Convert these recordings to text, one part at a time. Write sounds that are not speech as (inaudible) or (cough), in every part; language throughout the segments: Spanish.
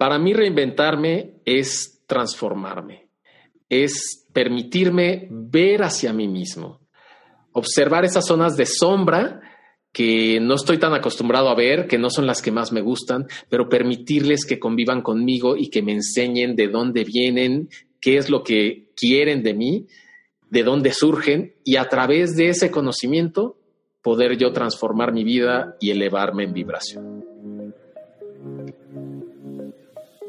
Para mí reinventarme es transformarme, es permitirme ver hacia mí mismo, observar esas zonas de sombra que no estoy tan acostumbrado a ver, que no son las que más me gustan, pero permitirles que convivan conmigo y que me enseñen de dónde vienen, qué es lo que quieren de mí, de dónde surgen y a través de ese conocimiento poder yo transformar mi vida y elevarme en vibración.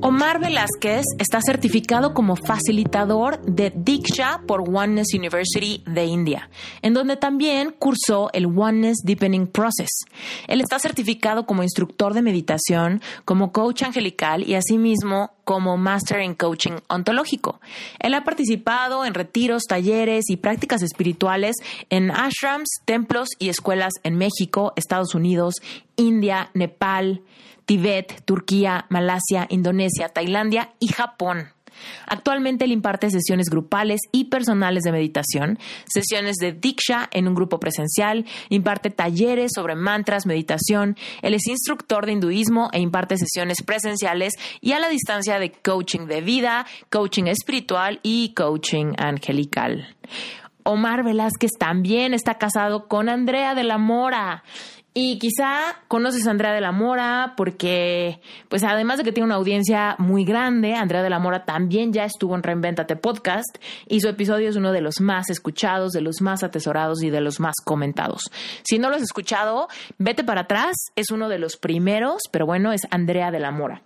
Omar Velázquez está certificado como facilitador de Diksha por Oneness University de India, en donde también cursó el Oneness Deepening Process. Él está certificado como instructor de meditación, como coach angelical y asimismo como Master in Coaching Ontológico. Él ha participado en retiros, talleres y prácticas espirituales en ashrams, templos y escuelas en México, Estados Unidos, India, Nepal, Tibet, Turquía, Malasia, Indonesia, Tailandia y Japón. Actualmente él imparte sesiones grupales y personales de meditación, sesiones de Diksha en un grupo presencial, imparte talleres sobre mantras, meditación, él es instructor de hinduismo e imparte sesiones presenciales y a la distancia de coaching de vida, coaching espiritual y coaching angelical. Omar Velázquez también está casado con Andrea de la Mora. Y quizá conoces a Andrea de la Mora porque, pues además de que tiene una audiencia muy grande, Andrea de la Mora también ya estuvo en Reinventate Podcast y su episodio es uno de los más escuchados, de los más atesorados y de los más comentados. Si no lo has escuchado, vete para atrás, es uno de los primeros, pero bueno, es Andrea de la Mora.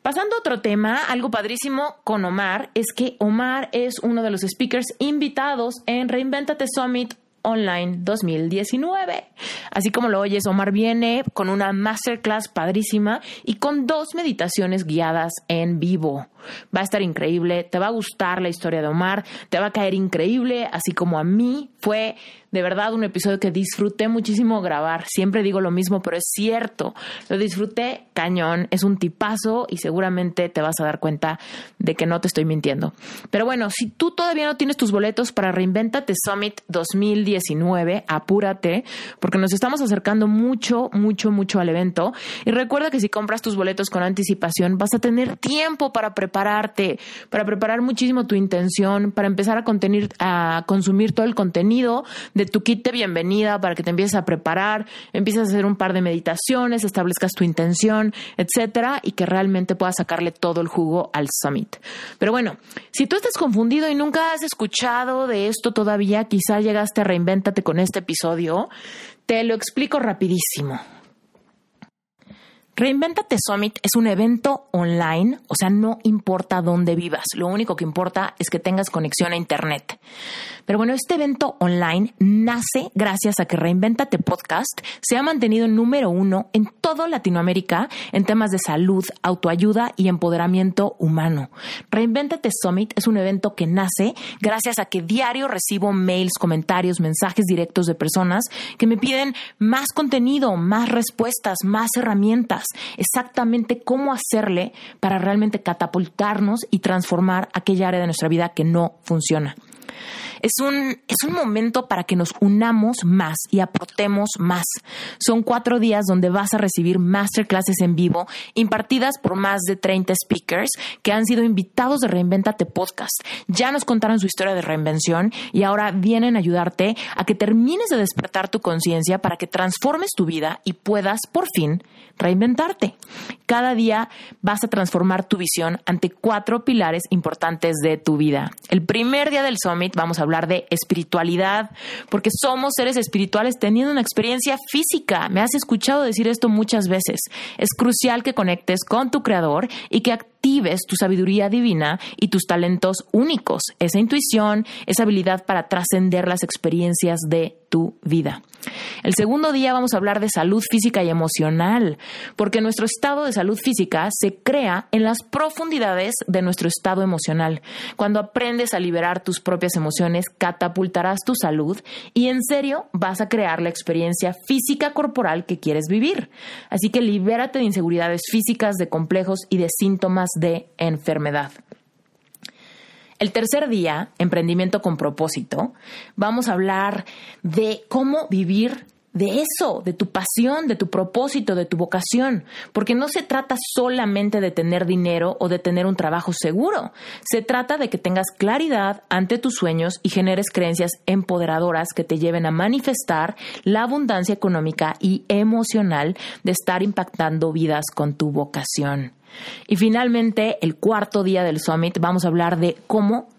Pasando a otro tema, algo padrísimo con Omar es que Omar es uno de los speakers invitados en Reinventate Summit Online 2019. Así como lo oyes, Omar viene con una masterclass padrísima y con dos meditaciones guiadas en vivo. Va a estar increíble, te va a gustar la historia de Omar, te va a caer increíble, así como a mí fue de verdad un episodio que disfruté muchísimo grabar. Siempre digo lo mismo, pero es cierto. Lo disfruté cañón, es un tipazo y seguramente te vas a dar cuenta de que no te estoy mintiendo. Pero bueno, si tú todavía no tienes tus boletos para Reinventate Summit 2019, apúrate, porque nos estamos acercando mucho, mucho, mucho al evento. Y recuerda que si compras tus boletos con anticipación, vas a tener tiempo para prepararte, para preparar muchísimo tu intención, para empezar a, contenir, a consumir todo el contenido de tu kit de bienvenida para que te empieces a preparar, empieces a hacer un par de meditaciones, establezcas tu intención, etcétera, y que realmente puedas sacarle todo el jugo al summit. Pero bueno, si tú estás confundido y nunca has escuchado de esto todavía, quizá llegaste a reinvéntate con este episodio, te lo explico rapidísimo. Reinventate Summit es un evento online, o sea, no importa dónde vivas, lo único que importa es que tengas conexión a Internet. Pero bueno, este evento online nace gracias a que Reinventate Podcast se ha mantenido número uno en toda Latinoamérica en temas de salud, autoayuda y empoderamiento humano. Reinventate Summit es un evento que nace gracias a que diario recibo mails, comentarios, mensajes directos de personas que me piden más contenido, más respuestas, más herramientas, exactamente cómo hacerle para realmente catapultarnos y transformar aquella área de nuestra vida que no funciona. Es un, es un momento para que nos unamos más y aportemos más. Son cuatro días donde vas a recibir masterclasses en vivo impartidas por más de 30 speakers que han sido invitados de Reinventate Podcast. Ya nos contaron su historia de reinvención y ahora vienen a ayudarte a que termines de despertar tu conciencia para que transformes tu vida y puedas por fin reinventarte. Cada día vas a transformar tu visión ante cuatro pilares importantes de tu vida. El primer día del summit vamos a hablar de espiritualidad, porque somos seres espirituales teniendo una experiencia física. Me has escuchado decir esto muchas veces. Es crucial que conectes con tu creador y que actives tu sabiduría divina y tus talentos únicos, esa intuición, esa habilidad para trascender las experiencias de tu vida. El segundo día vamos a hablar de salud física y emocional, porque nuestro estado de salud física se crea en las profundidades de nuestro estado emocional. Cuando aprendes a liberar tus propias emociones, catapultarás tu salud y en serio vas a crear la experiencia física corporal que quieres vivir. Así que libérate de inseguridades físicas, de complejos y de síntomas de enfermedad. El tercer día, emprendimiento con propósito, vamos a hablar de cómo vivir de eso, de tu pasión, de tu propósito, de tu vocación, porque no se trata solamente de tener dinero o de tener un trabajo seguro, se trata de que tengas claridad ante tus sueños y generes creencias empoderadoras que te lleven a manifestar la abundancia económica y emocional de estar impactando vidas con tu vocación. Y finalmente, el cuarto día del summit, vamos a hablar de cómo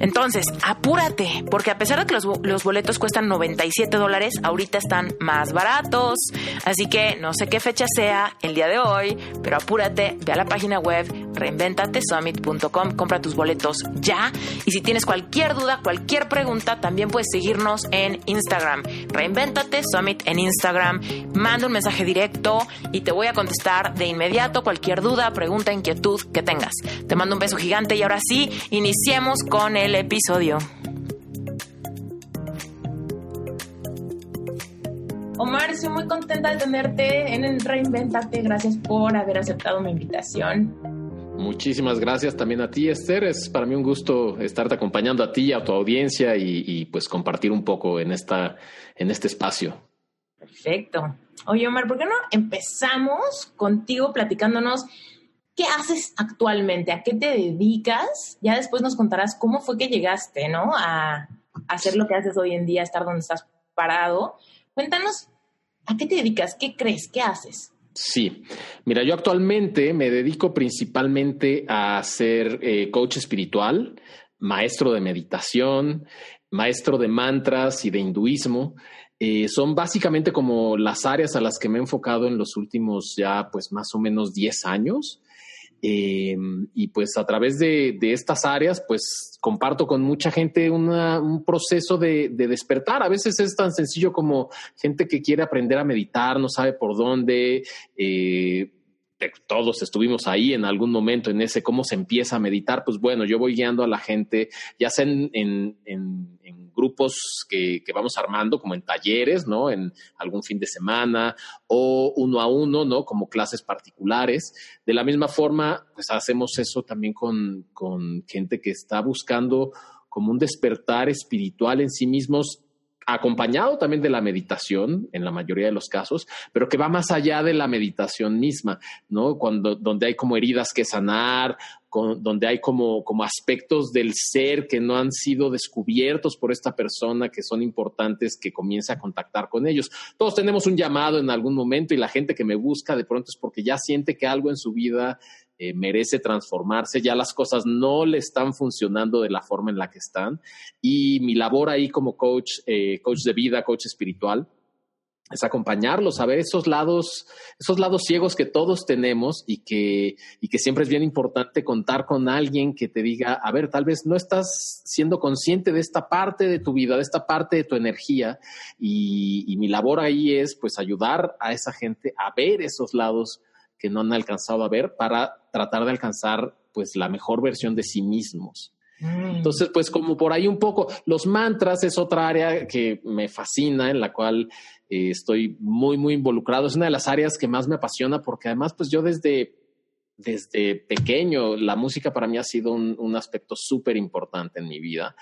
Entonces, apúrate, porque a pesar de que los, boletos cuestan 97 dólares, ahorita están más baratos. Así que no sé qué fecha sea el día de hoy, pero apúrate, ve a la página web reinventatesummit.com, compra tus boletos ya. Y si tienes cualquier duda, cualquier pregunta, también puedes seguirnos en Instagram. Reinventate Summit en Instagram. Manda un mensaje directo y te voy a contestar de inmediato cualquier duda, pregunta, inquietud que tengas. Te mando un beso gigante y ahora sí, iniciemos con el el episodio. Omar, estoy muy contenta de tenerte en Reinventate. Gracias por haber aceptado mi invitación. Muchísimas gracias también a ti, Esther. Es para mí un gusto estarte acompañando a ti, a tu audiencia y, pues compartir un poco en, esta, en este espacio. Perfecto. Oye, Omar, ¿por qué no empezamos contigo platicándonos ¿Qué haces actualmente? ¿A qué te dedicas? Ya después nos contarás cómo fue que llegaste, ¿no? A, hacer lo que haces hoy en día, estar donde estás parado. Cuéntanos, ¿a qué te dedicas? ¿Qué crees? ¿Qué haces? Sí, mira, yo actualmente me dedico principalmente a ser eh, coach espiritual, maestro de meditación, maestro de mantras y de hinduismo. Eh, son básicamente como las áreas a las que me he enfocado en los últimos ya pues más o menos 10 años. Eh, y pues a través de, estas áreas, pues comparto con mucha gente un proceso de, despertar. A veces es tan sencillo como gente que quiere aprender a meditar, no sabe por dónde. Eh, todos estuvimos ahí en algún momento en ese cómo se empieza a meditar. Pues bueno, yo voy guiando a la gente, ya sea en grupos que, vamos armando como en talleres, ¿no? En algún fin de semana o uno a uno, ¿no? Como clases particulares. De la misma forma, pues hacemos eso también con, con gente que está buscando como un despertar espiritual en sí mismos acompañado también de la meditación en la mayoría de los casos, pero que va más allá de la meditación misma, ¿no? Cuando donde hay como heridas que sanar, donde hay como, como aspectos del ser que no han sido descubiertos por esta persona que son importantes que comience a contactar con ellos. Todos tenemos un llamado en algún momento y la gente que me busca de pronto es porque ya siente que algo en su vida eh, merece transformarse, ya las cosas no le están funcionando de la forma en la que están. Y mi labor ahí como coach, eh, coach de vida, coach espiritual, es acompañarlos a ver esos lados, esos lados ciegos que todos tenemos y que, y que siempre es bien importante contar con alguien que te diga, a ver, tal vez no estás siendo consciente de esta parte de tu vida, de esta parte de tu energía y, y mi labor ahí es pues ayudar a esa gente a ver esos lados que no han alcanzado a ver para tratar de alcanzar pues la mejor versión de sí mismos. Mm. Entonces, pues como por ahí un poco, los mantras es otra área que me fascina, en la cual eh, estoy muy, muy involucrado. Es una de las áreas que más me apasiona porque además, pues yo desde, desde pequeño, la música para mí ha sido un, un aspecto súper importante en mi vida.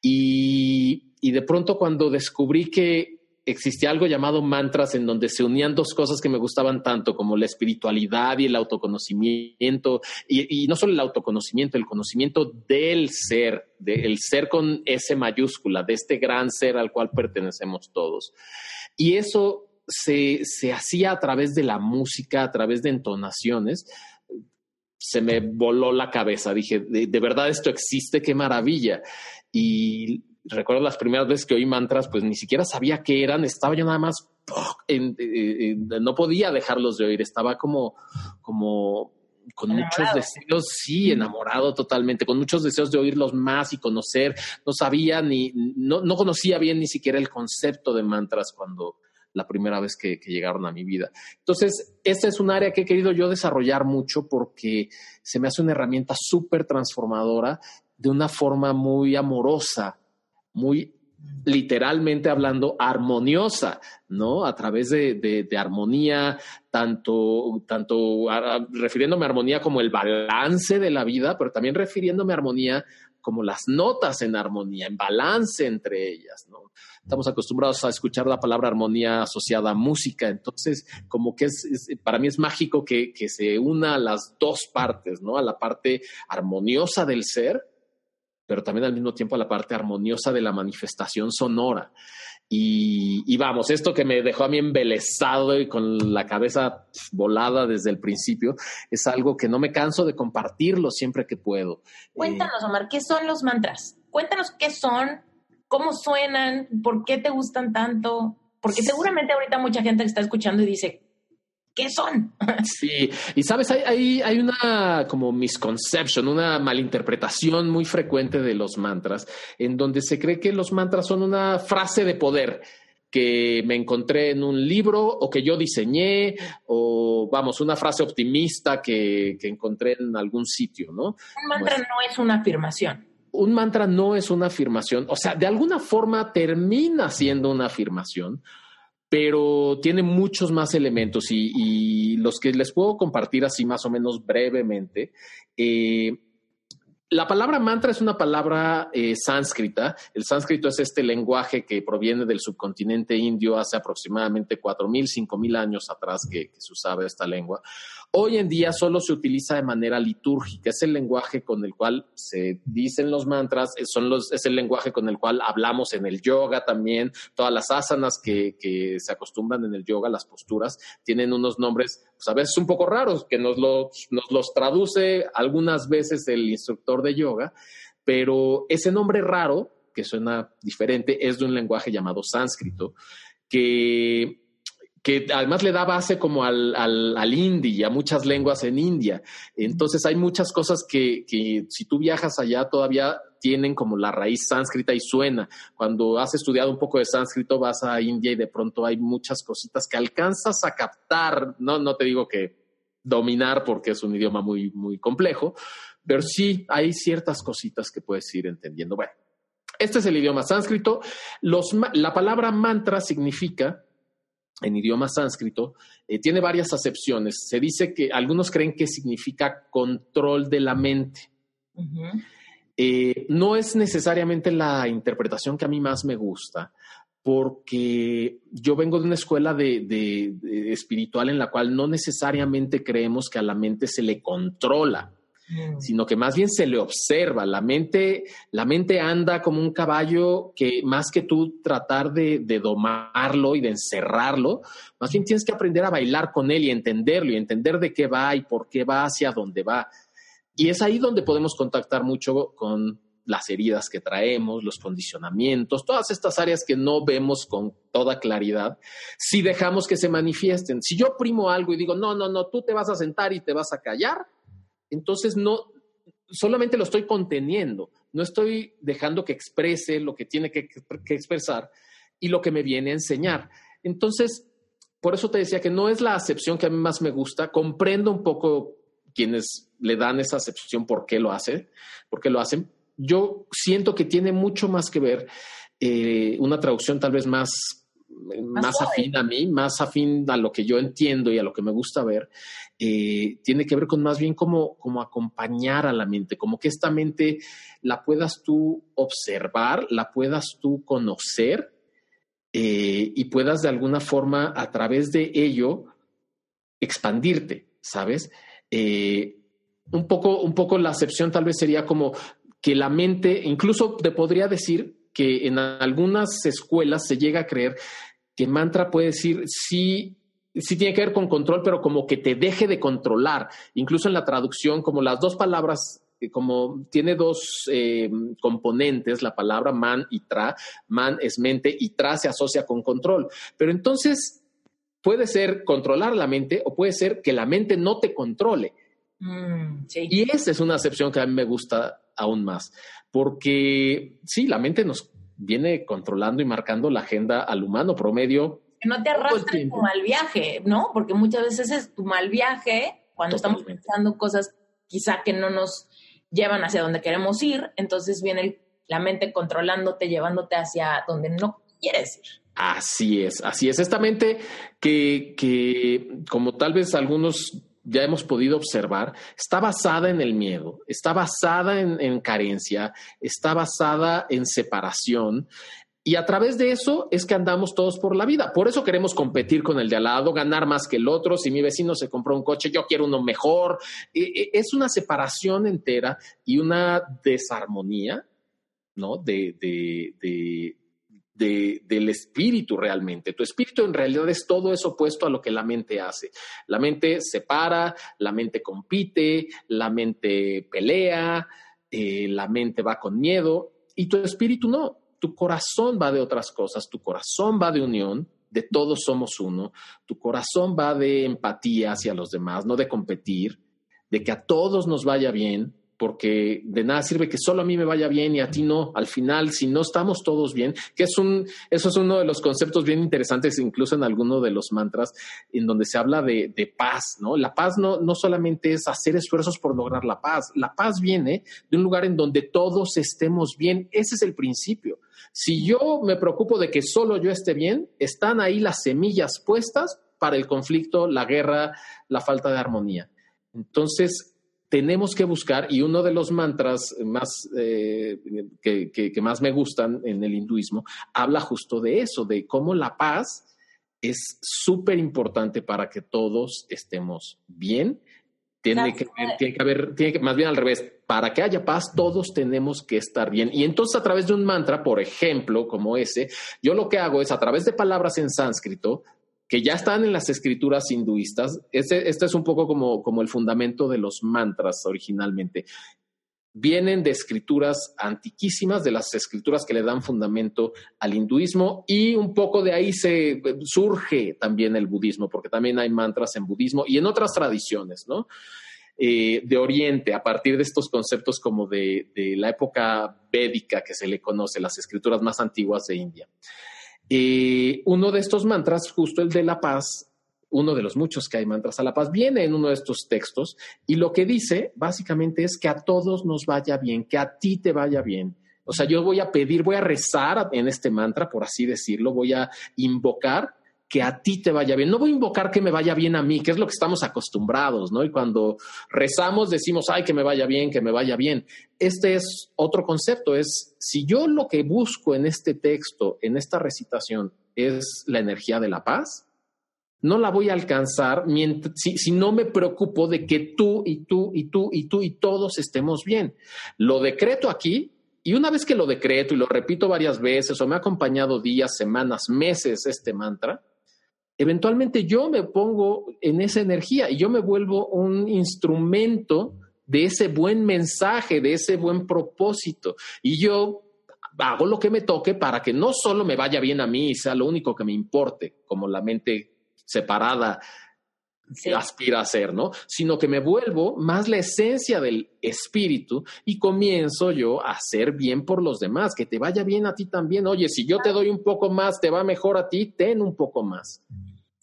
Y, y de pronto cuando descubrí que existía algo llamado mantras en donde se unían dos cosas que me gustaban tanto como la espiritualidad y el autoconocimiento y, no solo el autoconocimiento, el conocimiento del ser, del ser con S mayúscula, de este gran ser al cual pertenecemos todos. Y eso se, se hacía a través de la música, a través de entonaciones se me voló la cabeza. Dije, de, de, verdad esto existe, qué maravilla. Y recuerdo las primeras veces que oí mantras, pues ni siquiera sabía qué eran, estaba yo nada más, no podía dejarlos de oír, estaba como, como con muchos deseos, sí, enamorado totalmente, con muchos deseos de oírlos más y conocer, no sabía ni, no, no conocía bien ni siquiera el concepto de mantras cuando la primera vez que, que, llegaron a mi vida. Entonces, esta es un área que he querido yo desarrollar mucho porque se me hace una herramienta súper transformadora de una forma muy amorosa muy literalmente hablando, armoniosa, ¿no? A través de, de, armonía, tanto, tanto refiriéndome a armonía como el balance de la vida, pero también refiriéndome a armonía como las notas en armonía, en balance entre ellas, ¿no? Estamos acostumbrados a escuchar la palabra armonía asociada a música, entonces como que es, para mí es mágico que, que se una a las dos partes, ¿no? A la parte armoniosa del ser, pero también al mismo tiempo a la parte armoniosa de la manifestación sonora. Y, vamos, esto que me dejó a mí embelesado y con la cabeza volada desde el principio, es algo que no me canso de compartirlo siempre que puedo. Cuéntanos, Omar, ¿qué son los mantras? Cuéntanos qué son, cómo suenan, por qué te gustan tanto. Porque seguramente ahorita mucha gente está escuchando y dice, ¿Qué son? (laughs) Sí, y sabes, hay, hay, una como misconception, una malinterpretación muy frecuente de los mantras, en donde se cree que los mantras son una frase de poder que me encontré en un libro o que yo diseñé o vamos, una frase optimista que, que encontré en algún sitio, ¿no? Un mantra pues no es una afirmación. Un mantra no es una afirmación, o sea, de alguna forma termina siendo una afirmación, pero tiene muchos más elementos y, los que les puedo compartir así más o menos brevemente. Eh, la palabra mantra es una palabra eh, sánscrita. El sánscrito es este lenguaje que proviene del subcontinente indio hace aproximadamente 4.000, 5.000 años atrás que, que se usaba esta lengua. Hoy en día solo se utiliza de manera litúrgica, es el lenguaje con el cual se dicen los mantras, son los, es el lenguaje con el cual hablamos en el yoga también, todas las asanas que, que se acostumbran en el yoga, las posturas, tienen unos nombres pues a veces un poco raros, que nos, nos los traduce algunas veces el instructor de yoga, pero ese nombre raro, que suena diferente, es de un lenguaje llamado sánscrito, que que además le da base como al, al, al hindi y a muchas lenguas en India. Entonces hay muchas cosas que, que, si tú viajas allá todavía tienen como la raíz sánscrita y suena. Cuando has estudiado un poco de sánscrito vas a India y de pronto hay muchas cositas que alcanzas a captar. No, no te digo que dominar porque es un idioma muy, muy complejo, pero sí hay ciertas cositas que puedes ir entendiendo. Bueno, este es el idioma sánscrito. Los, la palabra mantra significa en idioma sánscrito, eh, tiene varias acepciones. Se dice que algunos creen que significa control de la mente. Eh, no es necesariamente la interpretación que a mí más me gusta, porque yo vengo de una escuela de, espiritual en la cual no necesariamente creemos que a la mente se le controla, mm. sino que más bien se le observa. La mente, la mente anda como un caballo que más que tú tratar de, de domarlo y de encerrarlo, más bien tienes que aprender a bailar con él y entenderlo y entender de qué va y por qué va hacia dónde va. Y es ahí donde podemos contactar mucho con las heridas que traemos, los condicionamientos, todas estas áreas que no vemos con toda claridad, si dejamos que se manifiesten. Si yo primo algo y digo, no, no, no, tú te vas a sentar y te vas a callar, entonces no, solamente lo estoy conteniendo, no estoy dejando que exprese lo que tiene que, expresar y lo que me viene a enseñar. Entonces, por eso te decía que no es la acepción que a mí más me gusta, comprendo un poco quienes le dan esa acepción por qué lo hacen, por qué lo hacen, yo siento que tiene mucho más que ver eh, una traducción tal vez más, más, afín a mí, más afín a lo que yo entiendo y a lo que me gusta ver, eh, tiene que ver con más bien como, como acompañar a la mente, como que esta mente la puedas tú observar, la puedas tú conocer eh, y puedas de alguna forma a través de ello expandirte, ¿sabes? un poco, un poco la acepción tal vez sería como que la mente, incluso te podría decir que en algunas escuelas se llega a creer que mantra puede decir sí, sí tiene que ver con control, pero como que te deje de controlar. Incluso en la traducción, como las dos palabras, eh, como tiene dos eh, componentes, la palabra man y tra, man es mente y tra se asocia con control. Pero entonces puede ser controlar la mente o puede ser que la mente no te controle. Mm, y esa es una acepción que a mí me gusta aún más, porque sí, la mente nos viene controlando y marcando la agenda al humano promedio. Que no te arrastres tu mal viaje, ¿no? Porque muchas veces es tu mal viaje cuando estamos pensando cosas quizá que no nos llevan hacia donde queremos ir, entonces viene la mente controlándote, llevándote hacia donde no quieres ir. Así es, así es. Esta mente que, que como tal vez algunos ya hemos podido observar, está basada en el miedo, está basada en, carencia, está basada en separación. Y a través de eso es que andamos todos por la vida. Por eso queremos competir con el de al lado, ganar más que el otro. Si mi vecino se compró un coche, yo quiero uno mejor. E, e, es una separación entera y una desarmonía, ¿no? de, del espíritu realmente. Tu espíritu en realidad es todo eso opuesto a lo que la mente hace. La mente separa, la mente compite, la mente pelea, eh, la mente va con miedo y tu espíritu no. Tu corazón va de otras cosas, tu corazón va de unión, de todos somos uno, tu corazón va de empatía hacia los demás, no de competir, de que a todos nos vaya bien, porque de nada sirve que solo a mí me vaya bien y a ti no. Al final, si no estamos todos bien, que es un, eso es uno de los conceptos bien interesantes, incluso en alguno de los mantras, en donde se habla de, paz, ¿no? La paz no, no solamente es hacer esfuerzos por lograr la paz, la paz viene de un lugar en donde todos estemos bien. Ese es el principio. Si yo me preocupo de que solo yo esté bien, están ahí las semillas puestas para el conflicto, la guerra, la falta de armonía. Entonces, tenemos que buscar, y uno de los mantras más eh, que, más me gustan en el hinduismo, habla justo de eso, de cómo la paz es súper importante para que todos estemos bien. Tiene que, tiene que, haber, tiene que, más bien al revés, para que haya paz, todos tenemos que estar bien. Y entonces a través de un mantra, por ejemplo, como ese, yo lo que hago es a través de palabras en sánscrito, que ya están en las escrituras hinduistas. Este, es un poco como, como el fundamento de los mantras originalmente. Vienen de escrituras antiquísimas, de las escrituras que le dan fundamento al hinduismo y un poco de ahí se surge también el budismo, porque también hay mantras en budismo y en otras tradiciones, ¿no? Eh, de Oriente, a partir de estos conceptos como de, de la época védica que se le conoce, las escrituras más antiguas de India. Eh, uno de estos mantras, justo el de la paz, uno de los muchos que hay mantras a la paz, viene en uno de estos textos y lo que dice básicamente es que a todos nos vaya bien, que a ti te vaya bien. O sea, yo voy a pedir, voy a rezar en este mantra, por así decirlo, voy a invocar que a ti te vaya bien. No voy a invocar que me vaya bien a mí, que es lo que estamos acostumbrados, ¿no? Y cuando rezamos decimos, ay, que me vaya bien, que me vaya bien. Este es otro concepto, es si yo lo que busco en este texto, en esta recitación, es la energía de la paz, no la voy a alcanzar si, si, no me preocupo de que tú y tú y tú y tú y todos estemos bien. Lo decreto aquí y una vez que lo decreto y lo repito varias veces o me ha acompañado días, semanas, meses este mantra, eventualmente yo me pongo en esa energía y yo me vuelvo un instrumento de ese buen mensaje, de ese buen propósito. Y yo hago lo que me toque para que no solo me vaya bien a mí y sea lo único que me importe, como la mente separada aspira a ser, ¿no? Sino que me vuelvo más la esencia del espíritu y comienzo yo a hacer bien por los demás, que te vaya bien a ti también. Oye, si yo te doy un poco más, te va mejor a ti, ten un poco más.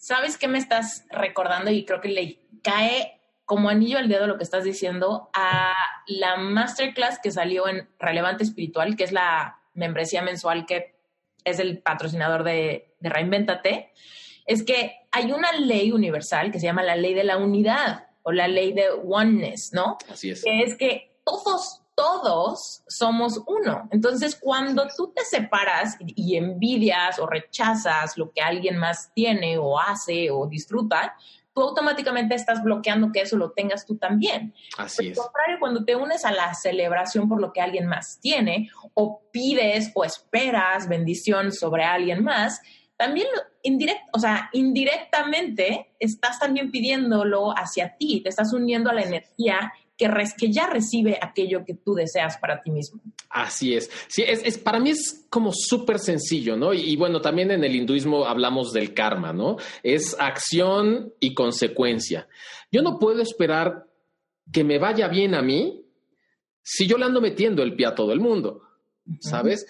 ¿Sabes qué me estás recordando? Y creo que le cae como anillo al dedo lo que estás diciendo a la masterclass que salió en Relevante Espiritual, que es la membresía mensual que es el patrocinador de, de Reinventate es que hay una ley universal que se llama la ley de la unidad o la ley de oneness, ¿no? Así es. Que es que todos, todos somos uno. Entonces, cuando tú te separas y envidias o rechazas lo que alguien más tiene o hace o disfruta, tú automáticamente estás bloqueando que eso lo tengas tú también. Así es. contrario, cuando te unes a la celebración por lo que alguien más tiene o pides o esperas bendición sobre alguien más, también o sea, indirectamente estás también pidiéndolo hacia ti, te estás uniendo a la energía que, que ya recibe aquello que tú deseas para ti mismo. Así es. Sí, es, para mí es como súper sencillo, ¿no? Y, y, bueno, también en el hinduismo hablamos del karma, ¿no? Es acción y consecuencia. Yo no puedo esperar que me vaya bien a mí si yo le ando metiendo el pie a todo el mundo, ¿sabes?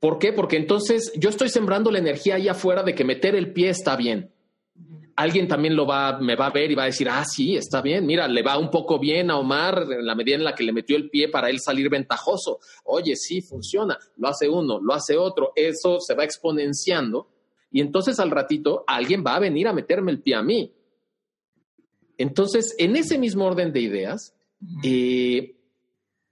¿Por qué? Porque entonces yo estoy sembrando la energía ahí afuera de que meter el pie está bien. Alguien también lo va, me va a ver y va a decir, ah, sí, está bien. Mira, le va un poco bien a Omar en la medida en la que le metió el pie para él salir ventajoso. Oye, sí, funciona. Lo hace uno, lo hace otro. Eso se va exponenciando. Y entonces al ratito alguien va a venir a meterme el pie a mí. Entonces, en ese mismo orden de ideas, eh,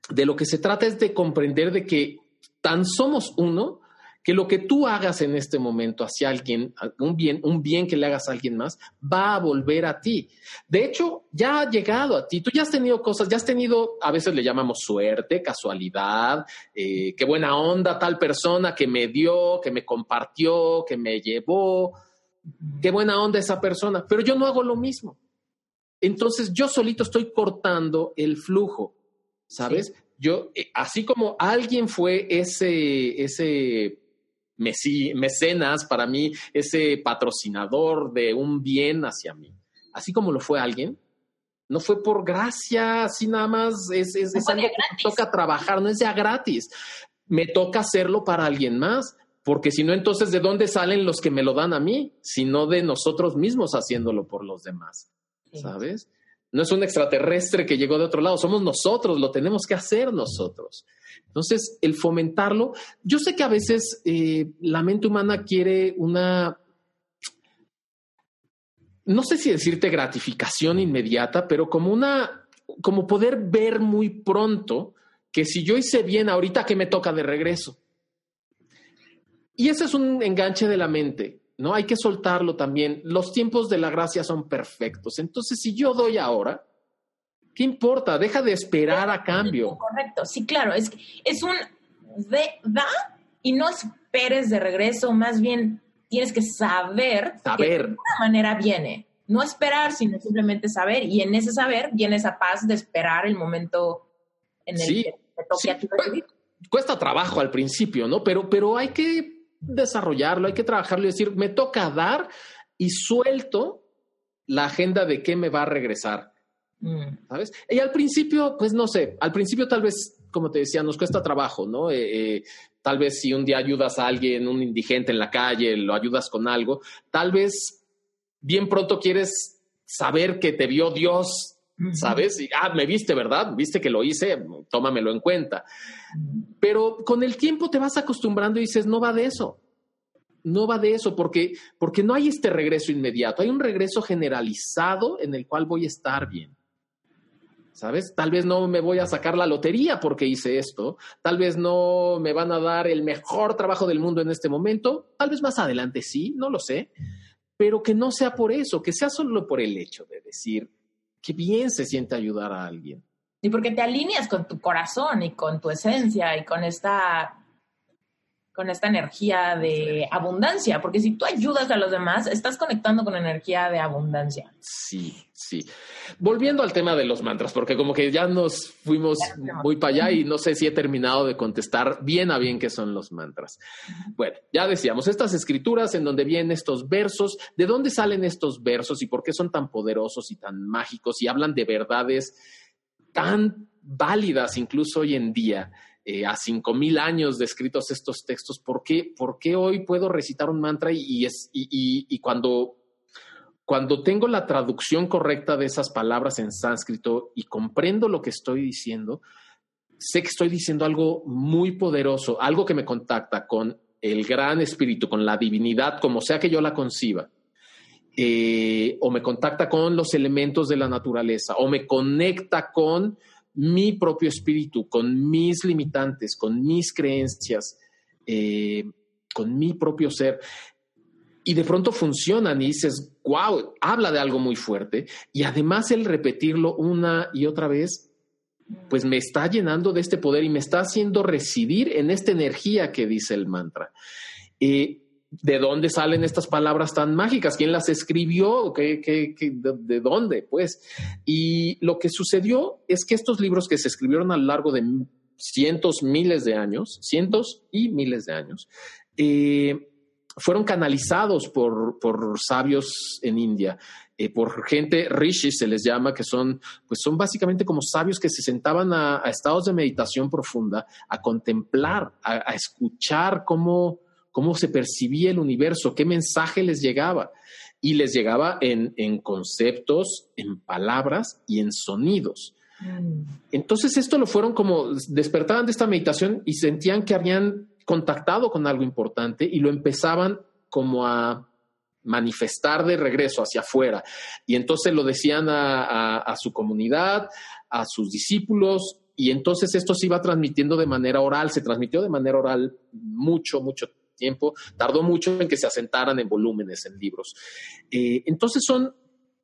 de lo que se trata es de comprender de que tan somos uno que lo que tú hagas en este momento hacia alguien, un bien, un bien que le hagas a alguien más, va a volver a ti. De hecho, ya ha llegado a ti. Tú ya has tenido cosas, ya has tenido, a veces le llamamos suerte, casualidad, eh, qué buena onda tal persona que me dio, que me compartió, que me llevó. Qué buena onda esa persona. Pero yo no hago lo mismo. Entonces yo solito estoy cortando el flujo, ¿sabes? yo, eh, así como alguien fue ese, ese mecenas para mí, ese patrocinador de un bien hacia mí, así como lo fue alguien, no fue por gracia, así nada más, es, es, algo que me toca trabajar, no es ya gratis, me toca hacerlo para alguien más, porque si no, entonces, ¿de dónde salen los que me lo dan a mí? Sino de nosotros mismos haciéndolo por los demás, ¿sabes? No es un extraterrestre que llegó de otro lado, somos nosotros, lo tenemos que hacer nosotros. Entonces, el fomentarlo, yo sé que a veces eh, la mente humana quiere una, no sé si decirte gratificación inmediata, pero como una, como poder ver muy pronto que si yo hice bien ahorita, que me toca de regreso? Y ese es un enganche de la mente. ¿no? Hay que soltarlo también. Los tiempos de la gracia son perfectos. Entonces, si yo doy ahora, ¿qué importa? Deja de esperar a cambio. Correcto, sí, claro. Es, es un da y no esperes de regreso, más bien tienes que saber, saber. que de alguna manera viene. No esperar, sino simplemente saber. Y en ese saber viene esa paz de esperar el momento en el que te toque a ti Cuesta trabajo al principio, ¿no? Pero, pero hay que desarrollarlo, hay que trabajarlo y decir, me toca dar y suelto la agenda de qué me va a regresar. Mm. ¿Sabes? Y al principio, pues no sé, al principio tal vez, como te decía, nos cuesta trabajo, ¿no? Eh, eh, tal vez si un día ayudas a alguien, un indigente en la calle, lo ayudas con algo, tal vez bien pronto quieres saber que te vio Dios, ¿sabes? Y, ah, me viste, ¿verdad? Viste que lo hice, tómamelo en cuenta. Pero con el tiempo te vas acostumbrando y dices, no va de eso. no va de eso, porque, porque no hay este regreso inmediato, hay un regreso generalizado en el cual voy a estar bien. ¿Sabes? Tal vez no me voy a sacar la lotería porque hice esto, tal vez no me van a dar el mejor trabajo del mundo en este momento, tal vez más adelante sí, no lo sé, pero que no sea por eso, que sea solo por el hecho de decir que bien se siente ayudar a alguien. Y porque te alineas con tu corazón y con tu esencia y con esta con esta energía de abundancia, porque si tú ayudas a los demás, estás conectando con energía de abundancia. Sí, sí. Volviendo al tema de los mantras, porque como que ya nos fuimos muy para allá y no sé si he terminado de contestar bien a bien qué son los mantras. Bueno, ya decíamos, estas escrituras en donde vienen estos versos, ¿de dónde salen estos versos y por qué son tan poderosos y tan mágicos y hablan de verdades tan válidas incluso hoy en día? Eh, a cinco mil años de escritos estos textos, ¿por qué, por qué hoy puedo recitar un mantra y, es, y, y, cuando, cuando tengo la traducción correcta de esas palabras en sánscrito y comprendo lo que estoy diciendo, sé que estoy diciendo algo muy poderoso, algo que me contacta con el gran espíritu, con la divinidad, como sea que yo la conciba. Eh, o me contacta con los elementos de la naturaleza, o me conecta con mi propio espíritu, con mis limitantes, con mis creencias, eh, con mi propio ser. Y de pronto funcionan y dices, wow, habla de algo muy fuerte. Y además el repetirlo una y otra vez, pues me está llenando de este poder y me está haciendo residir en esta energía que dice el mantra. Eh, ¿De dónde salen estas palabras tan mágicas? ¿Quién las escribió? ¿Qué, de, dónde? Pues, y lo que sucedió es que estos libros que se escribieron a lo largo de cientos, miles de años, cientos y miles de años, eh, fueron canalizados por, por, sabios en India, eh, por gente rishi se les llama, que son, pues son básicamente como sabios que se sentaban a, estados de meditación profunda, a contemplar, a escuchar cómo cómo se percibía el universo, qué mensaje les llegaba. Y les llegaba en, conceptos, en palabras y en sonidos. Mm. Entonces esto lo fueron como despertaban de esta meditación y sentían que habían contactado con algo importante y lo empezaban como a manifestar de regreso hacia afuera. Y entonces lo decían a, a, su comunidad, a sus discípulos, y entonces esto se iba transmitiendo de manera oral, se transmitió de manera oral mucho, mucho tiempo, tardó mucho en que se asentaran en volúmenes, en libros. Eh, entonces son